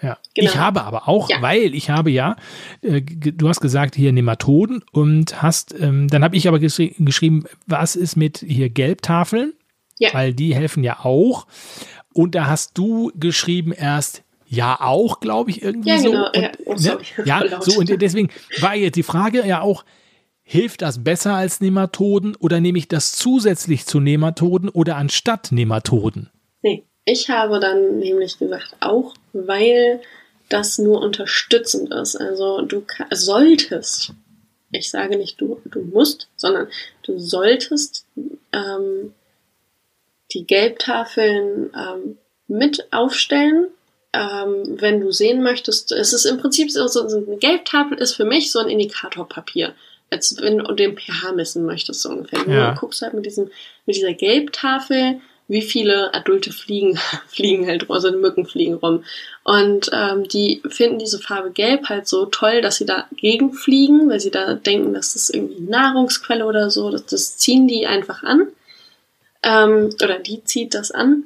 Ja. Genau. Ich habe aber auch, Ja. weil ich habe ja, äh, du hast gesagt hier Nematoden und hast, ähm, dann habe ich aber geschri geschrieben, was ist mit hier Gelbtafeln? Ja. Weil die helfen ja auch. Und da hast du geschrieben erst, ja auch, glaube ich, irgendwie Ja, so. genau. Und, Ja, oh. Voll ja so und deswegen war jetzt die Frage ja auch, hilft das besser als Nematoden oder nehme ich das zusätzlich zu Nematoden oder anstatt Nematoden? Nee, ich habe dann nämlich gesagt, auch weil das nur unterstützend ist. Also du solltest, ich sage nicht du, du musst, sondern du solltest ähm, die Gelbtafeln ähm, mit aufstellen, ähm, wenn du sehen möchtest. Es ist im Prinzip so so eine Gelbtafel ist für mich so ein Indikatorpapier. Als wenn du den pH messen möchtest, so ungefähr. Ja. Du guckst halt mit diesem, mit dieser Gelbtafel, wie viele adulte Fliegen fliegen halt rum, also Mücken fliegen rum. Und ähm, die finden diese Farbe Gelb halt so toll, dass sie dagegen fliegen, weil sie da denken, dass das irgendwie Nahrungsquelle oder so, das, das ziehen die einfach an. Ähm, oder die zieht das an.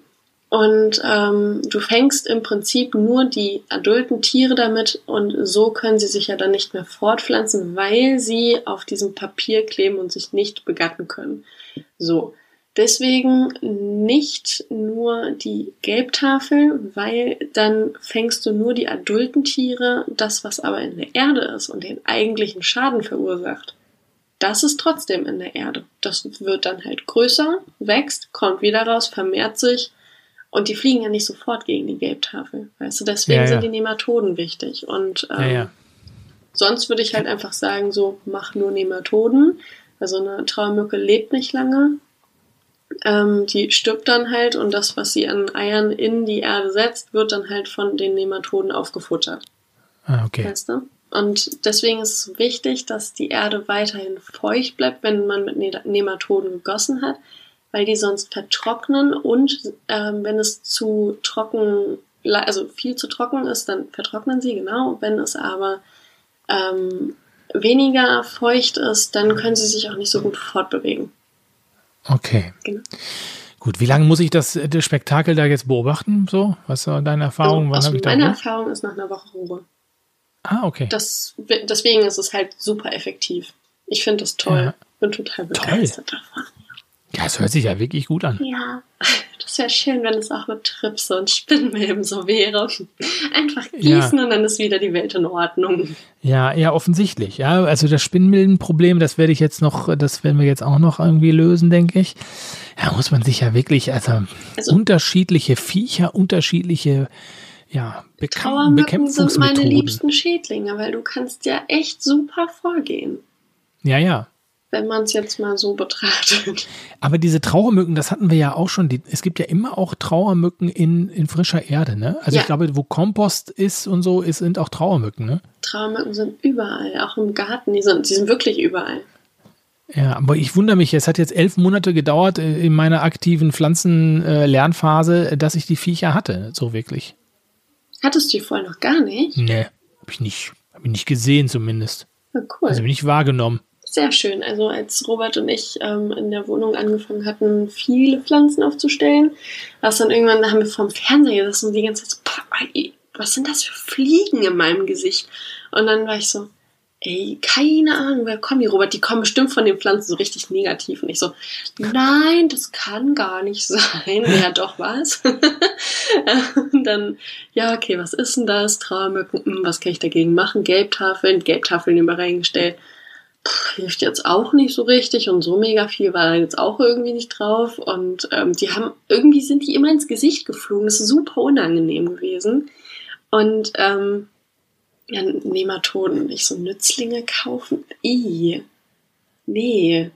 Und ähm, du fängst im Prinzip nur die adulten Tiere damit und so können sie sich ja dann nicht mehr fortpflanzen, weil sie auf diesem Papier kleben und sich nicht begatten können. So. Deswegen nicht nur die Gelbtafel, weil dann fängst du nur die adulten Tiere, das was aber in der Erde ist und den eigentlichen Schaden verursacht. Das ist trotzdem in der Erde. Das wird dann halt größer, wächst, kommt wieder raus, vermehrt sich und die fliegen ja nicht sofort gegen die Gelbtafel. Weißt du, deswegen Ja, ja. sind die Nematoden wichtig. Und ähm, Ja. Sonst würde ich halt einfach sagen, so mach nur Nematoden. Also eine Trauermücke lebt nicht lange. Ähm, die stirbt dann halt und das, was sie an Eiern in die Erde setzt, wird dann halt von den Nematoden aufgefuttert. Ah, okay. Weißt du? Und deswegen ist es wichtig, dass die Erde weiterhin feucht bleibt, wenn man mit Ne- Nematoden gegossen hat, weil die sonst vertrocknen und ähm, wenn es zu trocken, also viel zu trocken ist, dann vertrocknen sie, genau. Wenn es aber ähm, weniger feucht ist, dann können sie sich auch nicht so gut fortbewegen. Okay. Genau. Gut, wie lange muss ich das, das Spektakel da jetzt beobachten? So, was war deine Erfahrung? Also, Wann habe ich da meine Ruhe? Erfahrung ist nach einer Woche Ruhe. Ah, okay. Das, deswegen ist es halt super effektiv. Ich finde das toll. Ja. Bin total Toll. begeistert davon. Ja, es hört sich ja wirklich gut an. Ja, das wäre schön, wenn es auch mit Tripse und Spinnweben so wäre. Einfach gießen und dann ist wieder die Welt in Ordnung. Ja, ja, offensichtlich. Ja, also das Spinnmilbenproblem, das werde ich jetzt noch, das werden wir jetzt auch noch irgendwie lösen, denke ich. Ja, muss man sich ja wirklich, also, Also- unterschiedliche Viecher, unterschiedliche, ja, Bekam Trauermücken sind meine Bekämpfungsmethoden. liebsten Schädlinge, weil du kannst ja echt super vorgehen, Ja, ja. Wenn man es jetzt mal so betrachtet. Aber diese Trauermücken, das hatten wir ja auch schon. Die, es gibt ja immer auch Trauermücken in, in frischer Erde, ne? Also Ja. ich glaube, wo Kompost ist und so, ist, sind auch Trauermücken, ne? Trauermücken sind überall, auch im Garten. Die sind, die sind wirklich überall. Ja, aber ich wundere mich, es hat jetzt elf Monate gedauert äh, in meiner aktiven Pflanzenlernphase, dass ich die Viecher hatte, so wirklich. Hattest du die vorher noch gar nicht? Nee, hab ich nicht. Hab ich nicht gesehen zumindest. Ja, cool. Also bin ich wahrgenommen. Sehr schön. Also als Robert und ich ähm, in der Wohnung angefangen hatten, viele Pflanzen aufzustellen, war es dann irgendwann, da haben wir vorm Fernseher gesessen und die ganze Zeit so, "Pah, ey, was sind das für Fliegen in meinem Gesicht? Und dann war ich so, ey, keine Ahnung, wer kommen die, Robert? Die kommen bestimmt von den Pflanzen so richtig negativ. Und ich so, nein, das kann gar nicht sein. Ja, doch, was? und dann, ja, okay, was ist denn das? Trauermücken, hm, was kann ich dagegen machen? Gelbtafeln, Gelbtafeln immer reingestellt hilft jetzt auch nicht so richtig und so mega viel war da jetzt auch irgendwie nicht drauf und ähm, die haben irgendwie sind die immer ins Gesicht geflogen. Das ist super unangenehm gewesen und ähm, ja, Nematoden, nicht so Nützlinge kaufen. I, nee.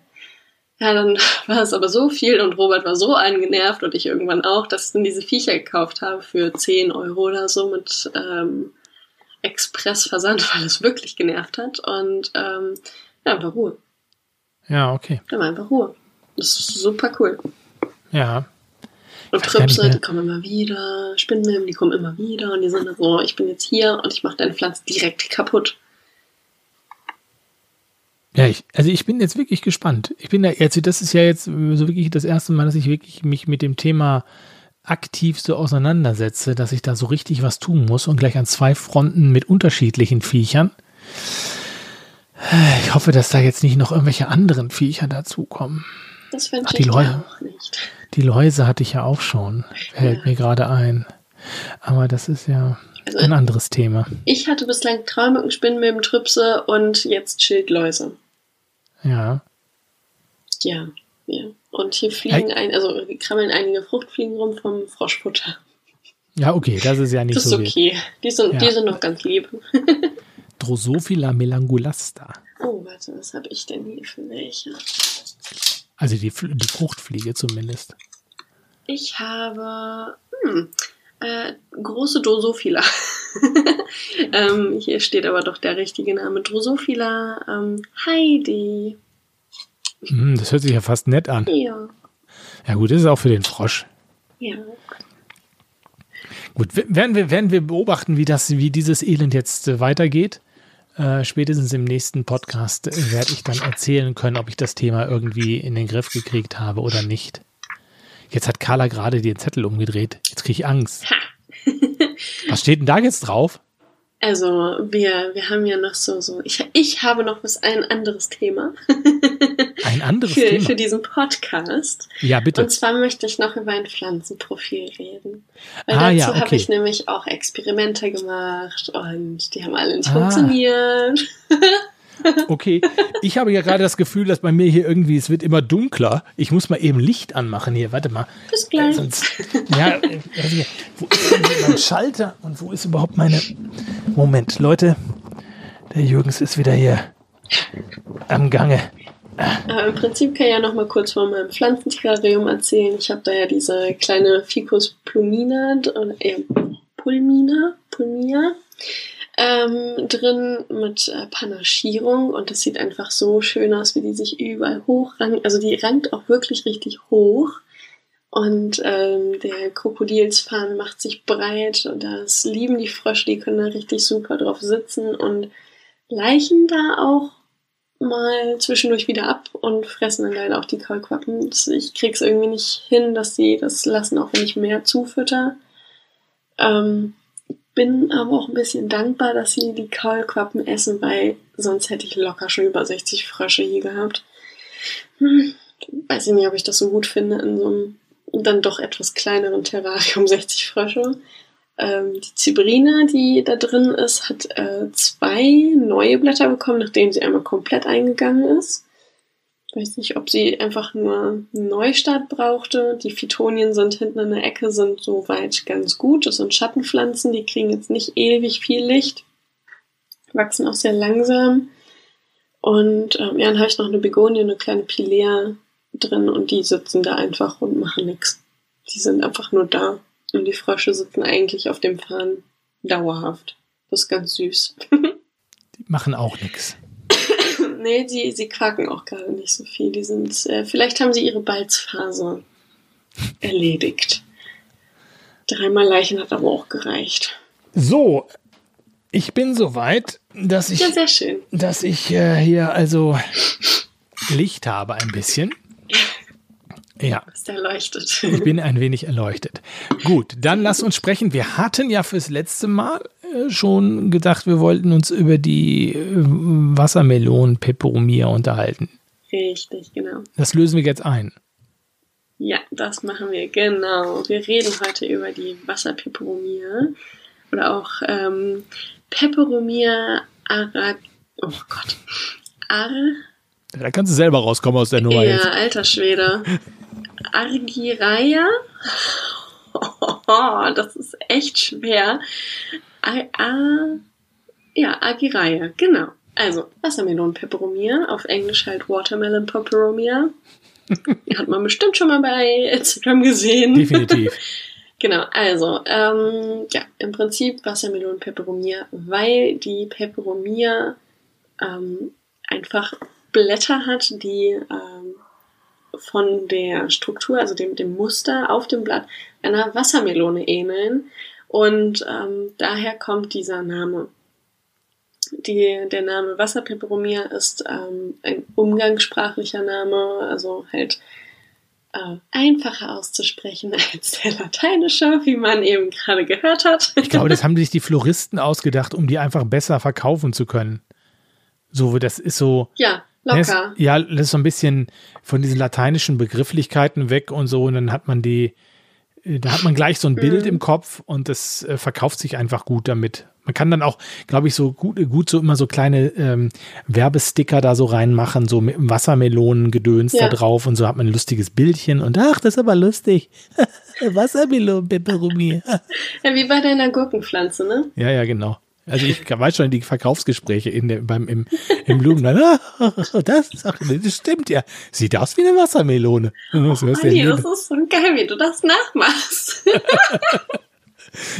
Ja, dann war es aber so viel und Robert war so angenervt und ich irgendwann auch, dass ich dann diese Viecher gekauft habe für 10 Euro oder so mit ähm, Expressversand, weil es wirklich genervt hat. Und ähm, ja, einfach Ruhe. Ja, okay. Da war einfach Ruhe. Das ist super cool. Ja. Und mehr. die kommen immer wieder, Spinnmilben, die kommen immer wieder und die sind dann so, ich bin jetzt hier und ich mache deine Pflanze direkt kaputt. Ja, ich, also ich bin jetzt wirklich gespannt. Ich bin da, also das ist ja jetzt so wirklich das erste Mal, dass ich wirklich mich mit dem Thema aktiv so auseinandersetze, dass ich da so richtig was tun muss und gleich an zwei Fronten mit unterschiedlichen Viechern. Ich hoffe, dass da jetzt nicht noch irgendwelche anderen Viecher dazukommen. Das Ach, wünsche die ich Leute. auch nicht. Die Läuse hatte ich ja auch schon, fällt Ja. mir gerade ein. Aber das ist ja Also ein anderes Thema. ich hatte bislang Traumücken, Spinnmilben, Trüpse und jetzt Schildläuse. Ja. Ja, ja. Und hier fliegen ein, also krabbeln einige Fruchtfliegen rum vom Froschfutter. Ja, okay, das ist ja nicht Das ist so wild. okay. Die sind, Ja. die sind noch ganz lieb. Drosophila melangulasta. Oh, warte, was habe ich denn hier für welche? Also die, die Fruchtfliege zumindest. Ich habe hm, äh, große Drosophila. ähm, hier steht aber doch der richtige Name. Drosophila ähm, Heidi. Hm, das hört sich ja fast nett an. Ja, Ja gut, das ist auch für den Frosch. ja. Gut, werden wir, werden wir beobachten, wie, das, wie dieses Elend jetzt äh, weitergeht. Äh, spätestens im nächsten Podcast werde ich dann erzählen können, ob ich das Thema irgendwie in den Griff gekriegt habe oder nicht. Jetzt hat Carla gerade den Zettel umgedreht. Jetzt kriege ich Angst. Was steht denn da jetzt drauf? Also, wir, wir haben ja noch so, so, ich, ich habe noch was ein anderes Thema Ein anderes für, Thema. für diesen Podcast. ja, bitte. Und zwar möchte ich noch über ein Pflanzenprofil reden. Weil Ah, dazu ja, habe okay. ich nämlich auch Experimente gemacht und die haben alle nicht Ah. funktioniert. Okay, ich habe ja gerade das Gefühl, dass bei mir hier irgendwie, es wird immer dunkler. Ich muss mal eben Licht anmachen hier. Warte mal. Bis gleich. Sonst, ja, äh, also, wo ist denn mein Schalter und wo ist überhaupt meine. Moment, Leute, der Jürgens ist wieder hier am Gange. Aber im Prinzip kann ich ja noch mal kurz von meinem Pflanzenterrarium erzählen. Ich habe da ja diese kleine Ficus plumina eher Pulmina, Pulmia ähm, drin mit äh, Panaschierung und das sieht einfach so schön aus, wie die sich überall hochrankt. Also die rankt auch wirklich richtig hoch. Und ähm, der Krokodilsfaden macht sich breit und das lieben die Frösche, die können da richtig super drauf sitzen und leichen da auch mal zwischendurch wieder ab und fressen dann leider auch die Kaulquappen. Ich krieg's irgendwie nicht hin, dass sie das lassen, auch wenn ich mehr zufütter. Ähm, bin aber auch ein bisschen dankbar, dass sie die Kaulquappen essen, weil sonst hätte ich locker schon über 60 Frösche hier gehabt. Hm, weiß ich nicht, ob ich das so gut finde in so einem dann doch etwas kleineren Terrarium 60 Frösche. Ähm, die Zibrina, die da drin ist, hat äh, zwei neue Blätter bekommen, nachdem sie einmal komplett eingegangen ist. Weiß nicht, ob sie einfach nur einen Neustart brauchte. Die Phytonien sind hinten in der Ecke, sind soweit ganz gut. Das sind Schattenpflanzen, die kriegen jetzt nicht ewig viel Licht, wachsen auch sehr langsam. Und ähm, ja, dann habe ich noch eine Begonie, eine kleine Pilea drin und die sitzen da einfach und machen nichts. Die sind einfach nur da. Und die Frösche sitzen eigentlich auf dem Fahnen dauerhaft. Das ist ganz süß. die machen auch nichts. Nee, die, sie quaken auch gerade nicht so viel. Die sind, äh, vielleicht haben sie ihre Balzphase erledigt. Dreimal Leichen hat aber auch gereicht. So, ich bin soweit, dass ich, ja, sehr schön. dass ich äh, hier also Licht habe ein bisschen. Ja. Ist erleuchtet. Ich bin ein wenig erleuchtet. Gut, dann lass uns sprechen. Wir hatten ja fürs letzte Mal schon gedacht, wir wollten uns über die äh, Wassermelonen Peperomia unterhalten. Richtig, genau. Das lösen wir jetzt ein. Ja, das machen wir, genau. Wir reden heute über die Wasserpeperomia oder auch ähm, Peperomia arag... Oh Gott. Ar da kannst du selber rauskommen aus der Nummer ja, jetzt. Ja, alter Schwede. Argiraya. Oh, das ist echt schwer. A, A, ja, Agiraya, genau. Also, Wassermelon Peperomia, auf Englisch halt Watermelon Peperomia. Hat man bestimmt schon mal bei Instagram gesehen. Definitiv. genau, also, ähm, ja, im Prinzip Wassermelon Peperomia, weil die Peperomia ähm, einfach Blätter hat, die ähm, von der Struktur, also dem, dem Muster auf dem Blatt einer Wassermelone ähneln. Und ähm, daher kommt dieser Name. Die, der Name Wasserpeperomia ist ähm, ein umgangssprachlicher Name, also halt äh, einfacher auszusprechen als der lateinische, wie man eben gerade gehört hat. Ich glaube, das haben sich die Floristen ausgedacht, um die einfach besser verkaufen zu können. So, das ist so. Ja, Locker. ja, das ist so ein bisschen von diesen lateinischen Begrifflichkeiten weg und so. Und dann hat man die, da hat man gleich so ein Bild mhm. im Kopf und das äh, verkauft sich einfach gut damit. Man kann dann auch, glaube ich, so gut, gut so immer so kleine ähm, Werbesticker da so reinmachen, so mit Wassermelonengedöns ja. da drauf und so hat man ein lustiges Bildchen und ach, das ist aber lustig. Wassermelonen, Peperomie. ja, wie bei deiner Gurkenpflanze, ne? Ja, ja, genau. Also ich weiß schon die Verkaufsgespräche in der, beim, im, im Blumenladen. Ah, das, das stimmt ja. Sieht aus wie eine Wassermelone. Was oh, Manni, das ist so geil, wie du das nachmachst.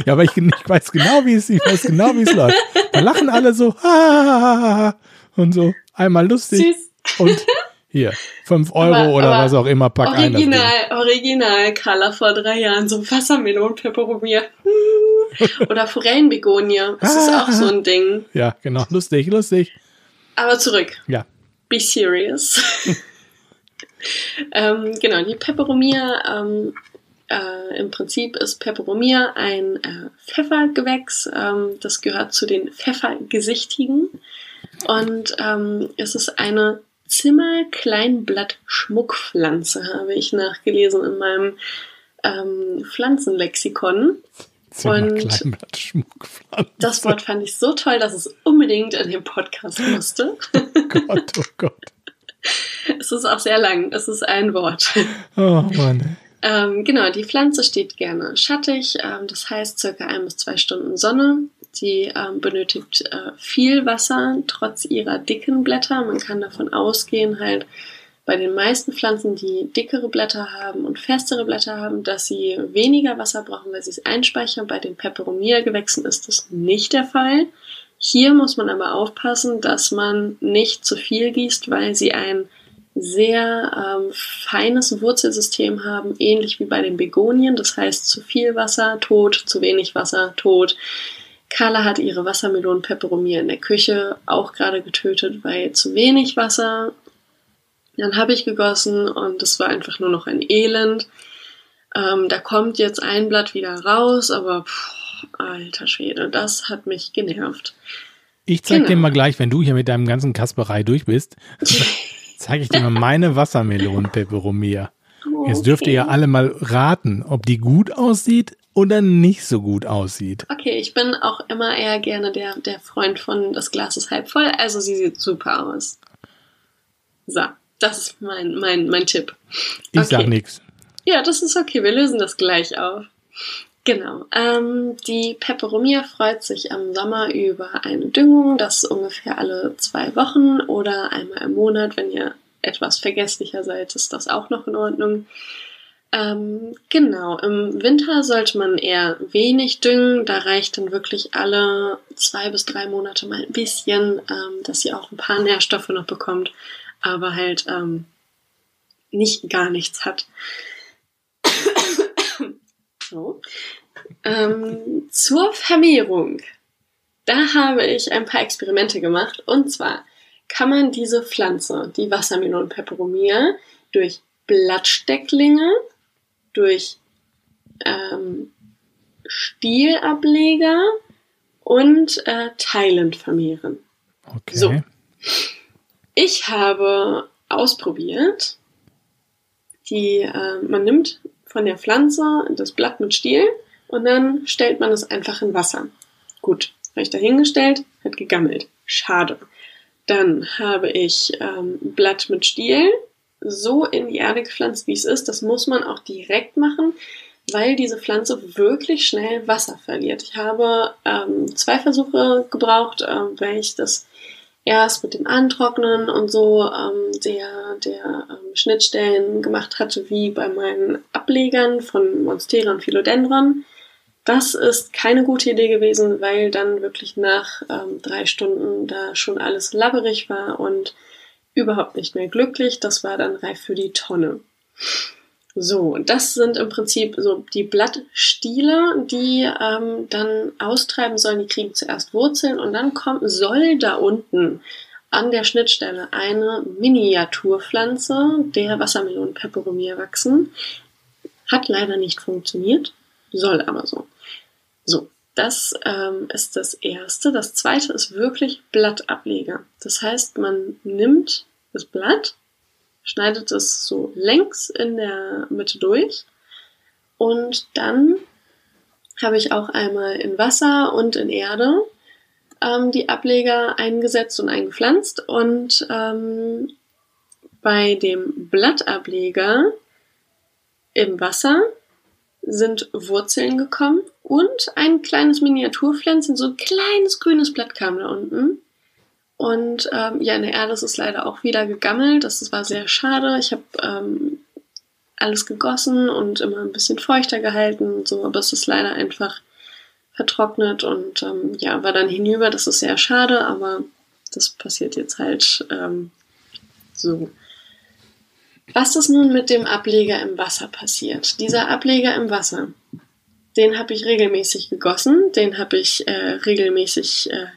ja, aber ich, ich, weiß genau, wie es, ich weiß genau, wie es läuft. Da lachen alle so, und so einmal lustig. Süß. Und hier, 5 Euro aber, oder aber was auch immer, pack original, ein. Original, Carla vor drei Jahren, so Wassermelon, Peperomia. oder Forellenbegonie. Das ist auch so ein Ding. Ja, genau. Lustig, lustig. Aber zurück. Ja. Be serious. ähm, genau, die Peperomia, ähm, äh, im Prinzip ist Peperomia ein äh, Pfeffergewächs. Ähm, das gehört zu den Pfeffergesichtigen. Und ähm, es ist eine Zimmerkleinblatt-Schmuckpflanze, habe ich nachgelesen in meinem ähm, Pflanzenlexikon. Zimmerkleinblatt-Schmuckpflanze. Das Wort fand ich so toll, dass es unbedingt in den Podcast musste. oh Gott, oh Gott. Es ist auch sehr lang. Es ist ein Wort. Oh Mann. Ähm, genau, die Pflanze steht gerne schattig, ähm, das heißt circa ein bis zwei Stunden Sonne. Sie ähm, benötigt äh, viel Wasser, trotz ihrer dicken Blätter. Man kann davon ausgehen, halt bei den meisten Pflanzen, die dickere Blätter haben und festere Blätter haben, dass sie weniger Wasser brauchen, weil sie es einspeichern. Bei den Peperomia-Gewächsen ist das nicht der Fall. Hier muss man aber aufpassen, dass man nicht zu viel gießt, weil sie ein sehr ähm, feines Wurzelsystem haben, ähnlich wie bei den Begonien. Das heißt, zu viel Wasser, tot, zu wenig Wasser, tot Carla hat ihre Wassermelonen Peperomia in der Küche auch gerade getötet, weil zu wenig Wasser. Dann habe ich gegossen und es war einfach nur noch ein Elend. Ähm, da kommt jetzt ein Blatt wieder raus, aber pff, alter Schwede, das hat mich genervt. Ich zeig genau. dir mal gleich, wenn du hier mit deinem ganzen Kasperei durch bist, zeige ich dir mal meine Wassermelonen Peperomia. Okay. Jetzt dürft ihr ja alle mal raten, ob die gut aussieht oder nicht so gut aussieht. Okay, ich bin auch immer eher gerne der, der Freund von das Glas ist halb voll, also sie sieht super aus. So, das ist mein, mein, mein Tipp. Ich okay. sag nichts. Ja, das ist okay, wir lösen das gleich auf. Genau. Ähm, die Peperomia freut sich am Sommer über eine Düngung, das ungefähr alle zwei Wochen oder einmal im Monat. Wenn ihr etwas vergesslicher seid, ist das auch noch in Ordnung. Ähm, genau, im Winter sollte man eher wenig düngen. Da reicht dann wirklich alle zwei bis drei Monate mal ein bisschen, ähm, dass ihr auch ein paar Nährstoffe noch bekommt, aber halt ähm, nicht gar nichts hat. so. Ähm, zur Vermehrung. Da habe ich ein paar Experimente gemacht. Und zwar kann man diese Pflanze, die Wassermelone Peperomia, durch Blattstecklinge durch ähm, Stielableger und äh, teilend vermehren. Okay. So. Ich habe ausprobiert, die, äh, man nimmt von der Pflanze das Blatt mit Stiel und dann stellt man es einfach in Wasser. Gut, habe ich dahingestellt, hat gegammelt. Schade. Dann habe ich ähm, Blatt mit Stiel so in die Erde gepflanzt, wie es ist. Das muss man auch direkt machen, weil diese Pflanze wirklich schnell Wasser verliert. Ich habe ähm, zwei Versuche gebraucht, äh, weil ich das erst mit dem Antrocknen und so ähm, der, der ähm, Schnittstellen gemacht hatte, wie bei meinen Ablegern von Monstera und Philodendron. Das ist keine gute Idee gewesen, weil dann wirklich nach ähm, drei Stunden da schon alles labberig war und überhaupt nicht mehr glücklich. Das war dann reif für die Tonne. So, das sind im Prinzip so die Blattstiele, die ähm, dann austreiben sollen. Die kriegen zuerst Wurzeln und dann kommt, soll da unten an der Schnittstelle eine Miniaturpflanze der Wassermelonen Peperomia wachsen. Hat leider nicht funktioniert, soll aber so. Das ähm, ist das Erste. Das Zweite ist wirklich Blattableger. Das heißt, man nimmt das Blatt, schneidet es so längs in der Mitte durch und dann habe ich auch einmal in Wasser und in Erde ähm, die Ableger eingesetzt und eingepflanzt und ähm, bei dem Blattableger im Wasser sind Wurzeln gekommen und ein kleines Miniaturpflänzchen, so ein kleines grünes Blatt kam da unten. Und ähm, ja, in der Erde ist es leider auch wieder gegammelt. Das, das war sehr schade. Ich habe ähm, alles gegossen und immer ein bisschen feuchter gehalten und so, aber es ist leider einfach vertrocknet und ähm, ja, war dann hinüber. Das ist sehr schade, aber das passiert jetzt halt ähm, so. Was ist nun mit dem Ableger im Wasser passiert? Dieser Ableger im Wasser, den habe ich regelmäßig gegossen, den habe ich äh, regelmäßig äh,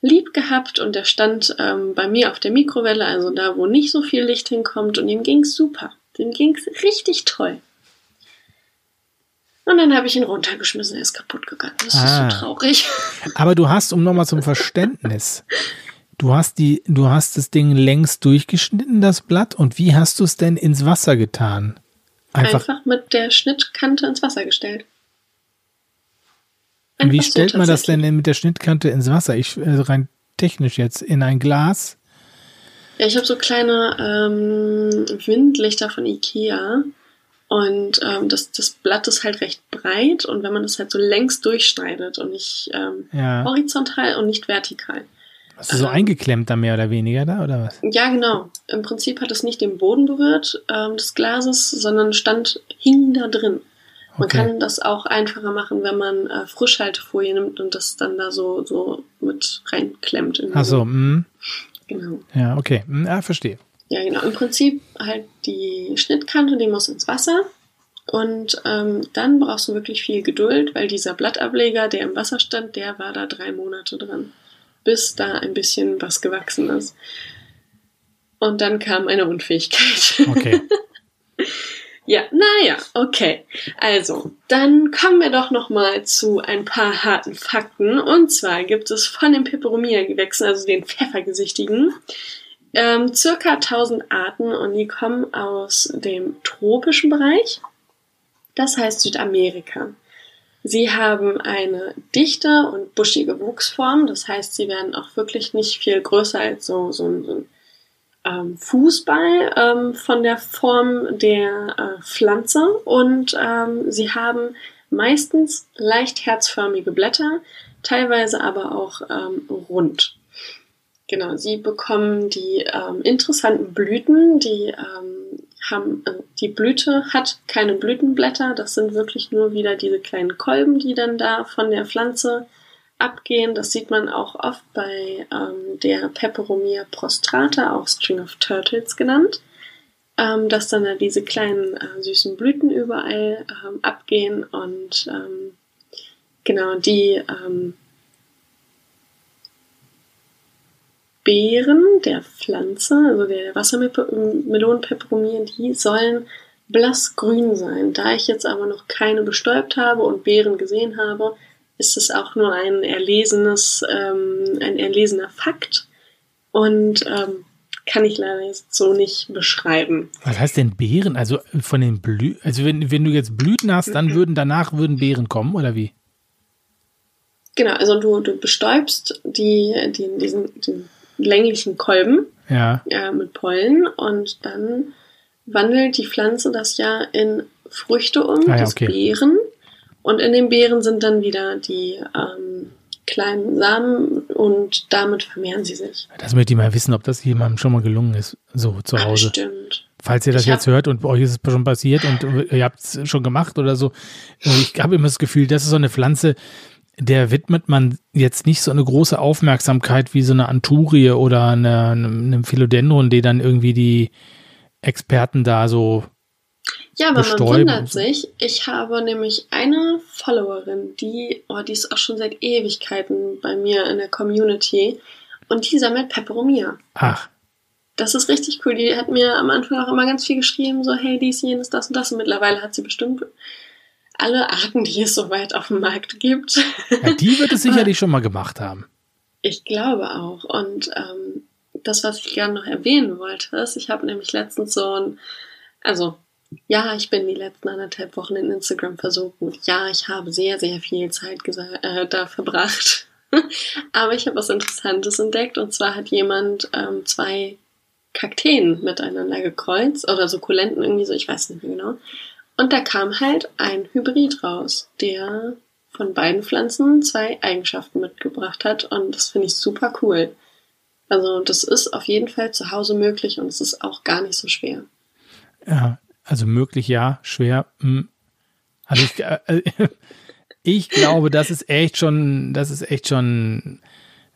lieb gehabt und der stand ähm, bei mir auf der Mikrowelle, also da, wo nicht so viel Licht hinkommt und ihm ging's super. Dem ging's richtig toll. Und dann habe ich ihn runtergeschmissen, er ist kaputt gegangen. Das ah. ist so traurig. Aber du hast, um nochmal zum Verständnis, Du hast die, du hast das Ding längst durchgeschnitten, das Blatt, und wie hast du es denn ins Wasser getan? Einfach, Einfach mit der Schnittkante ins Wasser gestellt. Einfach wie stellt so man das denn mit der Schnittkante ins Wasser? Ich also rein technisch jetzt in ein Glas. Ja, ich habe so kleine ähm, Windlichter von Ikea. Und ähm, das, das Blatt ist halt recht breit und wenn man das halt so längs durchschneidet und nicht ähm, ja. horizontal und nicht vertikal, Hast du so ähm, eingeklemmt da mehr oder weniger da, oder was? Ja, genau. Im Prinzip hat es nicht den Boden berührt ähm, des Glases, sondern stand, hing da drin. Man okay. kann das auch einfacher machen, wenn man äh, Frischhaltefolie nimmt und das dann da so, so mit reinklemmt. Ach so, mh. Genau. Ja, okay. Hm, ja, verstehe. Ja, genau. Im Prinzip halt die Schnittkante, die muss ins Wasser Und ähm, dann brauchst du wirklich viel Geduld, weil dieser Blattableger, der im Wasser stand, der war da drei Monate dran, bis da ein bisschen was gewachsen ist. Und dann kam eine Unfähigkeit. Okay. ja, naja, okay. Also, dann kommen wir doch noch mal zu ein paar harten Fakten. Und zwar gibt es von den Peperomia-Gewächsen, also den Pfeffergesichtigen, ähm, circa 1000 Arten und die kommen aus dem tropischen Bereich das heißt Südamerika. Sie haben eine dichte und buschige Wuchsform, das heißt, sie werden auch wirklich nicht viel größer als so, so so ein ähm, Fußball ähm, von der Form der äh, Pflanze und ähm, sie haben meistens leicht herzförmige Blätter, teilweise aber auch ähm, rund. Genau, sie bekommen die ähm, interessanten Blüten, die ähm, haben, äh, die Blüte hat keine Blütenblätter, das sind wirklich nur wieder diese kleinen Kolben, die dann da von der Pflanze abgehen. Das sieht man auch oft bei ähm, der Peperomia prostrata, auch String of Turtles genannt, ähm, dass dann da diese kleinen äh, süßen Blüten überall ähm, abgehen und ähm, genau die ähm, Beeren der Pflanze, also der Wassermelonenpeperomie, die sollen blassgrün sein. Da ich jetzt aber noch keine bestäubt habe und Beeren gesehen habe, ist es auch nur ein erlesenes, ähm, ein erlesener Fakt und ähm, kann ich leider jetzt so nicht beschreiben. Was heißt denn Beeren? Also von den Blü also wenn, wenn du jetzt Blüten hast, dann würden danach würden Beeren kommen oder wie? Genau, also du, du bestäubst die, die, diesen, den länglichen Kolben ja. ja, mit Pollen und dann wandelt die Pflanze das ja in Früchte um, ah, ja, das okay. Beeren. Und in den Beeren sind dann wieder die ähm, kleinen Samen und damit vermehren sie sich. Das möchte ich mal wissen, ob das jemandem schon mal gelungen ist, so zu Hause. Stimmt. Falls ihr das Ich jetzt hört und euch ist es schon passiert und ihr habt es schon gemacht oder so. Ich habe immer das Gefühl, das ist so eine Pflanze, der widmet man jetzt nicht so eine große Aufmerksamkeit wie so eine Anturie oder eine, einem Philodendron, die dann irgendwie die Experten da so Ja, aber man wundert so. sich. Ich habe nämlich eine Followerin, die, oh, die ist auch schon seit Ewigkeiten bei mir in der Community und die sammelt Peperomia. Ach, Das ist richtig cool. Die hat mir am Anfang auch immer ganz viel geschrieben, so, hey, dies, jenes, das und das. Und mittlerweile hat sie bestimmt alle Arten, die es soweit auf dem Markt gibt. ja, die wird es sicherlich schon mal gemacht haben. Ich glaube auch. Und ähm, das, was ich gerne noch erwähnen wollte, ist, ich habe nämlich letztens so ein, also ja, ich bin die letzten anderthalb Wochen in Instagram versunken. Ja, ich habe sehr, sehr viel Zeit äh, da verbracht. Aber ich habe was Interessantes entdeckt. Und zwar hat jemand ähm, zwei Kakteen miteinander gekreuzt oder Sukkulenten irgendwie so, ich weiß nicht mehr genau. Und da kam halt ein Hybrid raus, der von beiden Pflanzen zwei Eigenschaften mitgebracht hat. Und das finde ich super cool. Also das ist auf jeden Fall zu Hause möglich und es ist auch gar nicht so schwer. Ja, also möglich ja, schwer. hm. Also ich, äh, ich glaube, das ist echt schon, das ist echt schon,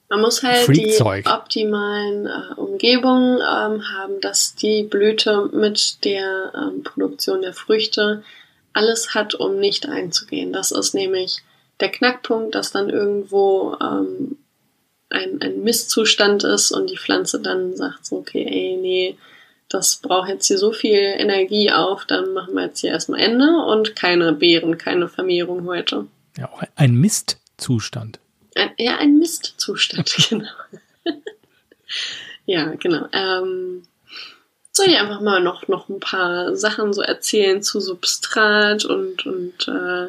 Man muss halt Freakzeug. die optimalen äh, Umgebungen ähm, haben, dass die Blüte mit der ähm, Produktion der Früchte alles hat, um nicht einzugehen. Das ist nämlich der Knackpunkt, dass dann irgendwo ähm, ein, ein Misszustand ist und die Pflanze dann sagt so, okay, ey, nee, das braucht jetzt hier so viel Energie auf, dann machen wir jetzt hier erstmal Ende und keine Beeren, keine Vermehrung heute. ja, auch ein Mistzustand. Ein, ja, ein Mistzustand, genau. ja, genau. Ähm, soll ich einfach mal noch, noch ein paar Sachen so erzählen zu Substrat und, und äh,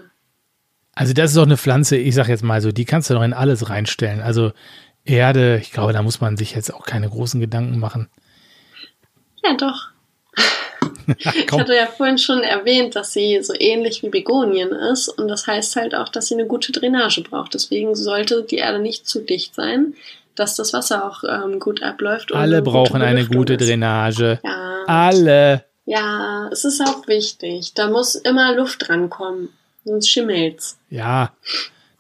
Also das ist auch eine Pflanze, ich sag jetzt mal so, die kannst du doch in alles reinstellen. Also Erde, ich glaube, da muss man sich jetzt auch keine großen Gedanken machen. Ja doch. Ich hatte ja vorhin schon erwähnt, dass sie so ähnlich wie Begonien ist und das heißt halt auch, dass sie eine gute Drainage braucht. Deswegen sollte die Erde nicht zu dicht sein, dass das Wasser auch ähm, gut abläuft. und alle eine gute brauchen eine gute ist. Drainage. Ja. Alle. Ja, es ist auch wichtig. Da muss immer Luft rankommen, sonst schimmelt's. Ja,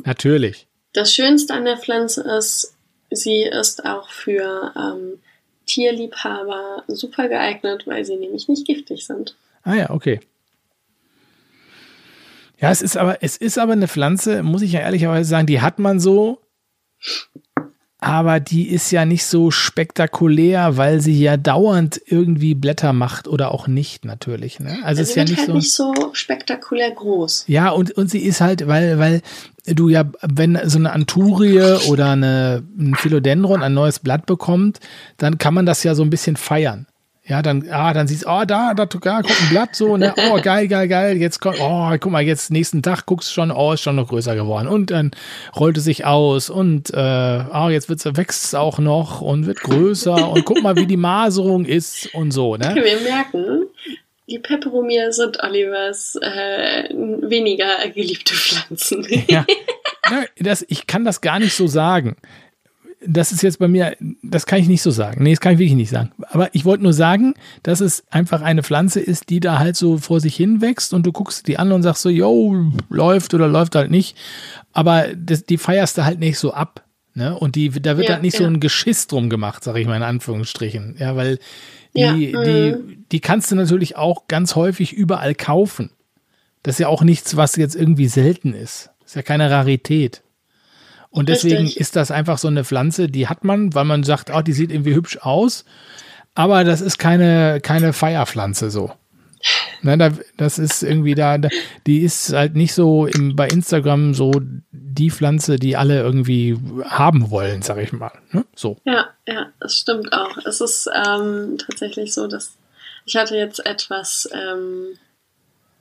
natürlich. Das Schönste an der Pflanze ist, sie ist auch für ähm, Tierliebhaber super geeignet, weil sie nämlich nicht giftig sind. Ah ja, okay. Ja, es ist aber, es ist aber eine Pflanze, muss ich ja ehrlicherweise sagen, die hat man so, aber die ist ja nicht so spektakulär, weil sie ja dauernd irgendwie Blätter macht oder auch nicht natürlich. Ne? Also, Also es ist ja nicht halt so. nicht so spektakulär groß. Ja, und, und sie ist halt, weil, weil du ja, wenn so eine Anturie oder eine, ein Philodendron ein neues Blatt bekommt, dann kann man das ja so ein bisschen feiern. Ja, dann, ah, dann siehst du, oh, da, da, da kommt ein Blatt so, ne, oh, geil, geil, geil, jetzt kommt, oh, guck mal, jetzt nächsten Tag guckst du schon, oh, ist schon noch größer geworden und dann rollt es sich aus und, äh, oh, jetzt wird's, wächst es auch noch und wird größer und guck mal, wie die Maserung ist und so, ne? Wir merken, die Peperomia sind Olivers äh, weniger geliebte Pflanzen. Ja. ja das, ich kann das gar nicht so sagen. Das ist jetzt bei mir, das kann ich nicht so sagen. Nee, das kann ich wirklich nicht sagen. Aber ich wollte nur sagen, dass es einfach eine Pflanze ist, die da halt so vor sich hin wächst und du guckst die an und sagst so, yo, läuft oder läuft halt nicht. Aber das, die feierst du halt nicht so ab. Ne? Und die, da wird Ja, halt nicht so ja. ein Geschiss drum gemacht, sag ich mal in Anführungsstrichen. Ja, weil die, Ja, die, mhm. die kannst du natürlich auch ganz häufig überall kaufen. Das ist ja auch nichts, was jetzt irgendwie selten ist. Ist ja keine Rarität. Und deswegen Richtig. ist das einfach so eine Pflanze, die hat man, weil man sagt, oh, die sieht irgendwie hübsch aus. Aber das ist keine, keine Feierpflanze so. Ne, da, das ist irgendwie da, da, die ist halt nicht so im, bei Instagram so die Pflanze, die alle irgendwie haben wollen, sag ich mal. Ne? So. Ja, ja, das stimmt auch. Es ist ähm, tatsächlich so, dass ich hatte jetzt etwas, ähm,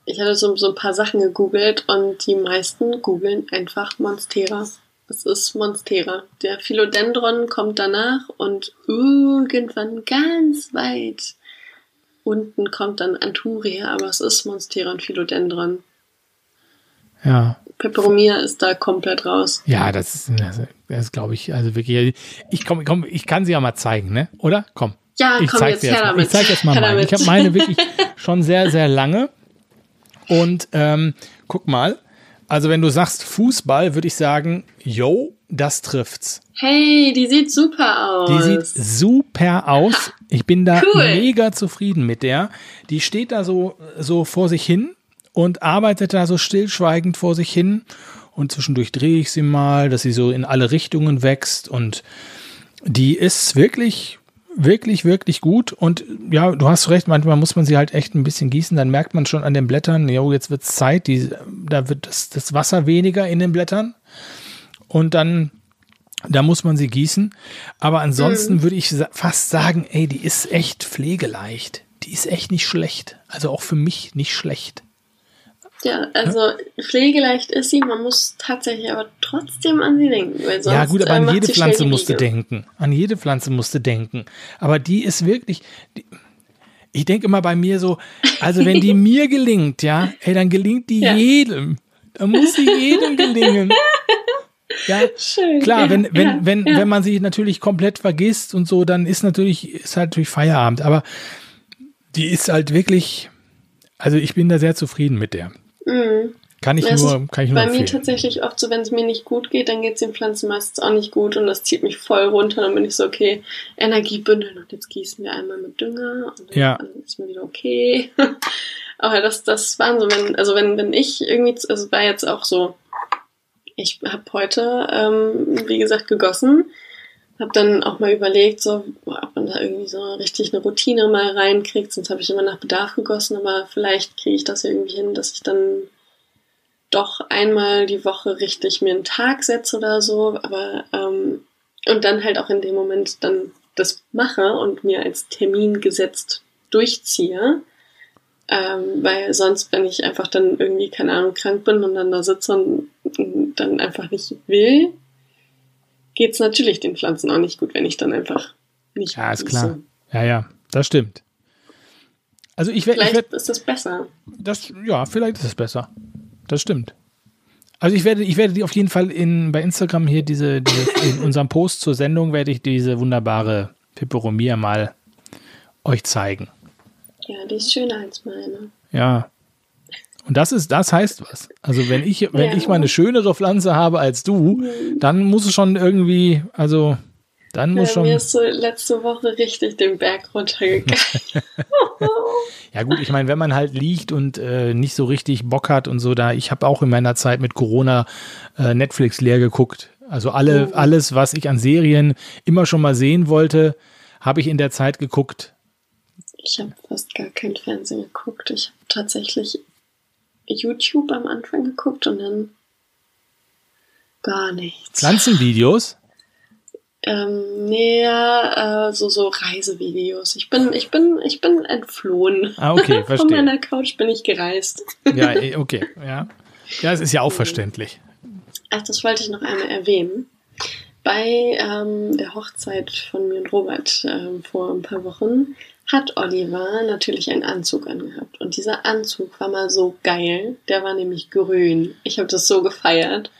ich hatte so, so ein paar Sachen gegoogelt und die meisten googeln einfach Monstera. Es ist Monstera. Der Philodendron kommt danach und irgendwann ganz weit unten kommt dann Anturia, aber es ist Monstera und Philodendron. Ja. Peperomia ist da komplett raus. Ja, das ist, das ist glaube ich, also wirklich, ich komm, komm, ich kann sie ja mal zeigen, ne? Oder? Komm. Ja, ich komm jetzt dir her jetzt mal. damit. Ich zeig jetzt mal Her meine. damit. Ich habe meine wirklich schon sehr, sehr lange. Und ähm, guck mal, also wenn du sagst Fußball, würde ich sagen, yo, das trifft's. Hey, die sieht super aus. Die sieht super aus. Ich bin da Cool. mega zufrieden mit der. Die steht da so, so vor sich hin und arbeitet da so stillschweigend vor sich hin. Und zwischendurch drehe ich sie mal, dass sie so in alle Richtungen wächst. Und die ist wirklich, wirklich, wirklich gut. Und ja, du hast recht, manchmal muss man sie halt echt ein bisschen gießen. Dann merkt man schon an den Blättern, jo, jetzt wird's Zeit. Die, da wird das, das Wasser weniger in den Blättern. Und dann da muss man sie gießen. Aber ansonsten Mhm. würde ich fast sagen, ey, die ist echt pflegeleicht. Die ist echt nicht schlecht. Also auch für mich nicht schlecht. Ja, also pflegeleicht ist sie, man muss tatsächlich aber trotzdem an sie denken. Weil sonst, ja, gut, aber äh, an macht jede Pflanze die musst du Liege. denken. An jede Pflanze musst du denken. Aber die ist wirklich. Die, ich denke immer bei mir so, also wenn die mir gelingt, ja, ey, dann gelingt die Ja. jedem. Dann muss sie jedem gelingen. Ja, Schön. Klar, ja, wenn, wenn, ja, wenn, ja. wenn man sich natürlich komplett vergisst und so, dann ist natürlich, ist halt natürlich Feierabend. Aber die ist halt wirklich, also ich bin da sehr zufrieden mit der. Mhm. Kann ich Das nur, kann ich nur Bei mir empfehlen. tatsächlich oft so, wenn es mir nicht gut geht, dann geht es den Pflanzen meistens auch nicht gut und das zieht mich voll runter. Dann bin ich so, okay, Energie bündeln und jetzt gießen wir einmal mit Dünger und dann, Ja. dann ist mir wieder okay. Aber das, das waren so, wenn, also wenn, wenn ich irgendwie, also es war jetzt auch so, ich habe heute, ähm, wie gesagt, gegossen, habe dann auch mal überlegt, so, ob man da irgendwie so richtig eine Routine mal reinkriegt. Sonst habe ich immer nach Bedarf gegossen, aber vielleicht kriege ich das irgendwie hin, dass ich dann doch einmal die Woche richtig mir einen Tag setze oder so, aber ähm, und dann halt auch in dem Moment dann das mache und mir als Termin gesetzt durchziehe. Ähm, weil sonst, wenn ich einfach dann irgendwie, keine Ahnung, krank bin und dann da sitze und, und dann einfach nicht will, geht's natürlich den Pflanzen auch nicht gut, wenn ich dann einfach nicht Ja, ist klar. Ja, ja, das stimmt. Also ich werde, ich Vielleicht werd, ist das besser. das, ja, vielleicht ist es besser. Das stimmt. Also ich werde, ich werde die auf jeden Fall in, bei Instagram hier diese, diese in unserem Post zur Sendung werde ich diese wunderbare Peperomia mal euch zeigen. Ja, die ist schöner als meine. Ja. Und das ist, das heißt was. Also wenn ich, wenn Ja. ich mal eine schönere Pflanze habe als du, dann muss es schon irgendwie, also Dann muss ja, schon. Mir ist so letzte Woche richtig den Berg runtergegangen. Ja gut, ich meine, wenn man halt liegt und äh, nicht so richtig Bock hat und so, da ich habe auch in meiner Zeit mit Corona äh, Netflix leer geguckt. Also alle, Oh. alles, was ich an Serien immer schon mal sehen wollte, habe ich in der Zeit geguckt. Ich habe fast gar kein Fernsehen geguckt. Ich habe tatsächlich YouTube am Anfang geguckt und dann gar nichts. Pflanzenvideos. Ähm, nee, äh, so, so Reisevideos. Ich bin, ich bin, ich bin entflohen. Ah, okay, Von verstehe. meiner Couch bin ich gereist. Ja, eh, okay, ja. Ja, es ist ja auch verständlich. Ach, das wollte ich noch einmal erwähnen. Bei ähm, der Hochzeit von mir und Robert ähm, vor ein paar Wochen hat Oliver natürlich einen Anzug angehabt. Und dieser Anzug war mal so geil. Der war nämlich grün. Ich habe das so gefeiert.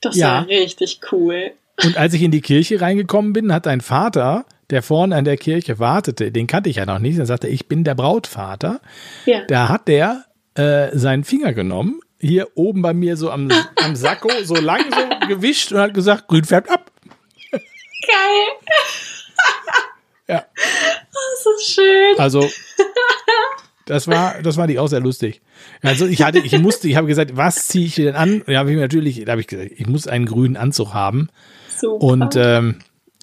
Das Ja. war richtig cool. Und als ich in die Kirche reingekommen bin, hat ein Vater, der vorne an der Kirche wartete, den kannte ich ja noch nicht, der sagte, ich bin der Brautvater. Ja. Da hat der äh, seinen Finger genommen, hier oben bei mir so am, am Sakko, so lang so gewischt und hat gesagt, grün färbt ab. Geil. Ja. Das schön. Also, das war, das fand ich auch sehr lustig. Also ich hatte, ich musste, ich habe gesagt, was ziehe ich denn an? Da habe ich mir natürlich, da habe ich gesagt, ich muss einen grünen Anzug haben. Super. Und ähm,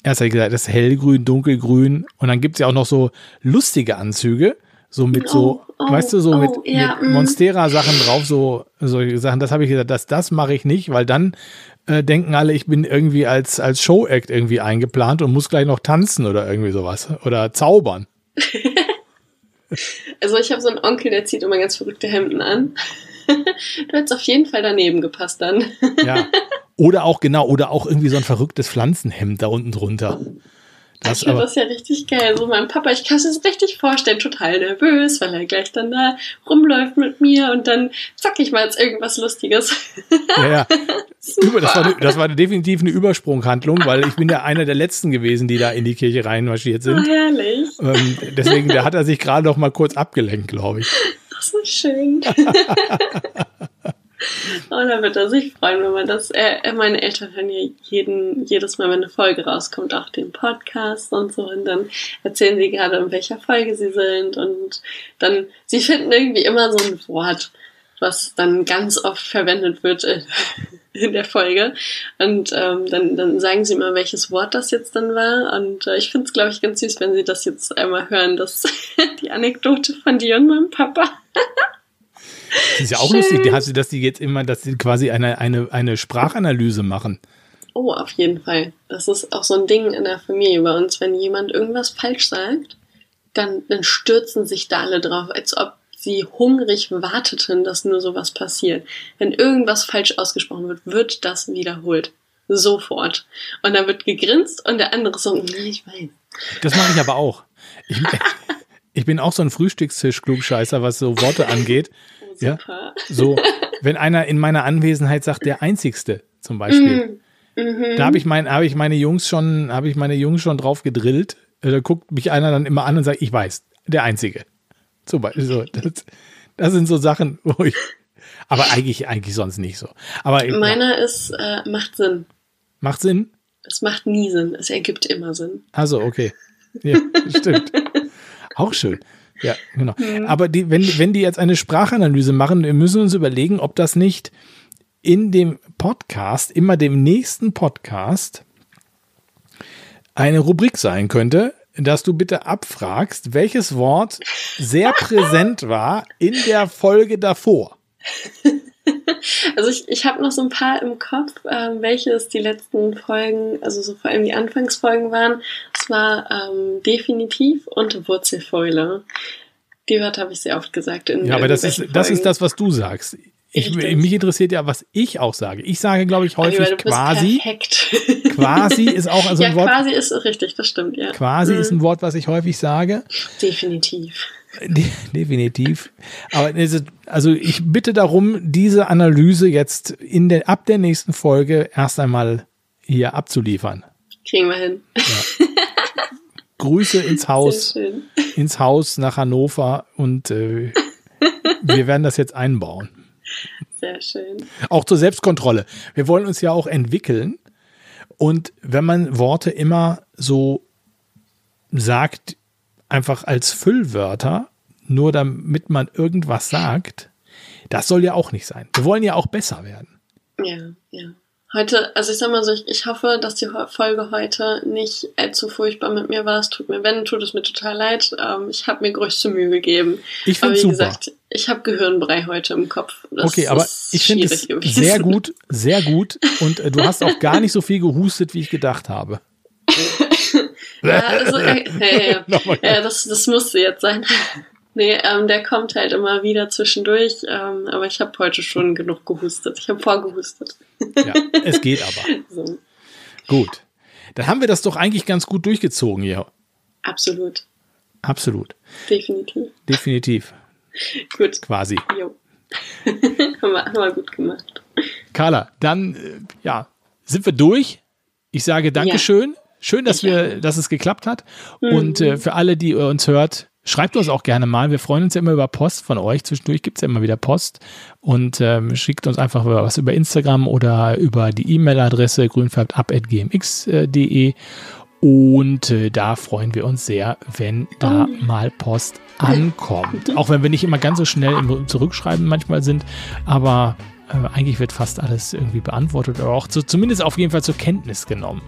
erst habe ich gesagt, das ist hellgrün, dunkelgrün. Und dann gibt es ja auch noch so lustige Anzüge. So mit so, Oh, oh, weißt du, so oh, mit, ja, mit mm. Monstera-Sachen drauf, so solche Sachen. Das habe ich gesagt, das, das mache ich nicht, weil dann äh, denken alle, ich bin irgendwie als, als Show-Act irgendwie eingeplant und muss gleich noch tanzen oder irgendwie sowas. Oder zaubern. Also ich habe so einen Onkel, der zieht immer ganz verrückte Hemden an. du hättest auf jeden Fall daneben gepasst dann. Ja. Oder auch, genau, oder auch irgendwie so ein verrücktes Pflanzenhemd da unten drunter. Das ich finde das ja richtig geil. So mein Papa, ich kann es mir richtig vorstellen, total nervös, weil er gleich dann da rumläuft mit mir und dann zack ich mal jetzt irgendwas Lustiges. ja, ja. Über, das, war, das war definitiv eine Übersprunghandlung, weil ich bin ja einer der letzten gewesen, die da in die Kirche reinmarschiert Oh, sind. herrlich. Ähm, deswegen, da hat er sich gerade noch mal kurz abgelenkt, glaube ich. Das ist schön. Oh, da wird er sich freuen, wenn man das. Äh, meine Eltern hören ja jeden, jedes Mal, wenn eine Folge rauskommt, auch den Podcast und so. Und dann erzählen sie gerade, in welcher Folge sie sind. Und dann, sie finden irgendwie immer so ein Wort, was dann ganz oft verwendet wird äh, in der Folge. Und ähm, dann, dann sagen sie mal, welches Wort das jetzt dann war. Und äh, ich finde es, glaube ich, ganz süß, wenn sie das jetzt einmal hören, dass die Anekdote von dir und meinem Papa. Das ist ja auch Schön. lustig, die- hast du, dass die jetzt immer, dass die quasi eine, eine, eine Sprachanalyse machen. Oh, auf jeden Fall. Das ist auch so ein Ding in der Familie bei uns. Wenn jemand irgendwas falsch sagt, dann, dann stürzen sich da alle drauf, als ob sie hungrig warteten, dass nur sowas passiert. Wenn irgendwas falsch ausgesprochen wird, wird das wiederholt. Sofort. Und dann wird gegrinst und der andere so, nee, ich weiß. Das mache ich aber auch. Ich, ich bin auch so ein Frühstückstisch-Klugscheißer, was so Worte angeht. Oh, Ja. super. So, wenn einer in meiner Anwesenheit sagt, der Einzigste zum Beispiel. Mhm. Da habe ich, mein, hab ich meine Jungs schon, habe ich meine Jungs schon drauf gedrillt. Äh, Da guckt mich einer dann immer an und sagt, ich weiß, der Einzige. Zum Beispiel, so, das, das sind so Sachen, wo ich, aber eigentlich, eigentlich sonst nicht so. Aber ja, Meiner ist, äh, macht Sinn. macht Sinn. Es macht nie Sinn. Es ergibt immer Sinn. Also, okay. Ja, stimmt. Auch schön. Ja, genau. Aber die, wenn, wenn die jetzt eine Sprachanalyse machen, wir müssen uns überlegen, ob das nicht in dem Podcast, immer dem nächsten Podcast, eine Rubrik sein könnte, dass du bitte abfragst, welches Wort sehr präsent war in der Folge davor. Also ich, ich habe noch so ein paar im Kopf, ähm, welche es die letzten Folgen, also so vor allem die Anfangsfolgen waren. Es war ähm, definitiv und Wurzelfäule. Die Wörter habe ich sehr oft gesagt. In Ja, aber das ist, das ist das, was du sagst. Ich, mich interessiert ja, was ich auch sage. Ich sage, glaube ich, häufig bist quasi. Quasi ist auch also ja, ein Wort. quasi ist richtig, das stimmt, ja. Quasi Mhm. ist ein Wort, was ich häufig sage. Definitiv. De definitiv. Aber also ich bitte darum, diese Analyse jetzt in der, ab der nächsten Folge erst einmal hier abzuliefern. Kriegen wir hin. Grüße ins Haus, ins Haus nach Hannover und äh, wir werden das jetzt einbauen. Sehr schön. Auch zur Selbstkontrolle. Wir wollen uns ja auch entwickeln. Und wenn man Worte immer so sagt, einfach als Füllwörter, nur damit man irgendwas sagt, das soll ja auch nicht sein. Wir wollen ja auch besser werden. Ja, ja. Heute, also ich sag mal so, ich, ich hoffe, dass die Folge heute nicht allzu furchtbar mit mir war. Es tut mir, wenn, tut es mir total leid. Ähm, ich habe mir größte Mühe gegeben. Ich finde super. gesagt, ich habe Gehirnbrei heute im Kopf. Das okay, aber ich finde es gewesen. sehr gut, sehr gut. Und äh, du hast auch gar nicht so viel gehustet, wie ich gedacht habe. ja, also, äh, äh, ja, das, das musste jetzt sein. Nee, ähm, der kommt halt immer wieder zwischendurch, ähm, aber ich habe heute schon genug gehustet. Ich habe vorgehustet. Ja, es geht aber. So. Gut. Dann haben wir das doch eigentlich ganz gut durchgezogen hier. Absolut. Absolut. Definitiv. Definitiv. gut. Quasi. Jo. haben, wir, haben wir gut gemacht. Carla, dann äh, ja, sind wir durch. Ich sage Dankeschön. Ja. Schön, dass wir, dass es geklappt hat. Mhm. Und äh, für alle, die uns hört, Schreibt uns auch gerne mal. Wir freuen uns ja immer über Post von euch. Zwischendurch gibt es ja immer wieder Post. Und ähm, schickt uns einfach was über Instagram oder über die E-Mail-Adresse grünfärbtab.gmx.de. Und äh, da freuen wir uns sehr, wenn da oh. mal Post ankommt. Auch wenn wir nicht immer ganz so schnell im Zurückschreiben manchmal sind. Aber äh, eigentlich wird fast alles irgendwie beantwortet oder auch zu, zumindest auf jeden Fall zur Kenntnis genommen.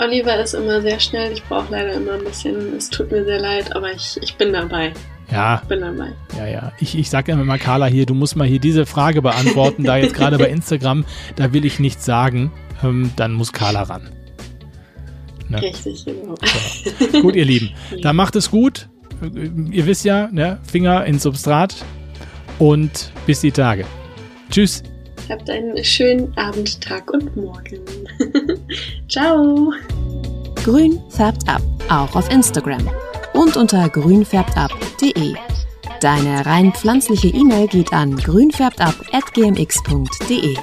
Oliver ist immer sehr schnell. Ich brauche leider immer ein bisschen. Es tut mir sehr leid, aber ich, ich bin dabei. Ja. Ich bin dabei. Ja, ja. Ich, ich sage immer mal, Carla, hier, du musst mal hier diese Frage beantworten. da jetzt gerade bei Instagram, da will ich nichts sagen. Ähm, dann muss Carla ran. Ne? Richtig, genau. So. Gut, ihr Lieben. Dann macht es gut. Ihr wisst ja, ne? Finger ins Substrat. Und bis die Tage. Tschüss. Habt einen schönen Abend, Tag und Morgen. Ciao. Grün färbt ab, auch auf Instagram und unter grünfärbtab.de. Deine rein pflanzliche E-Mail geht an grünfärbtab.gmx.de.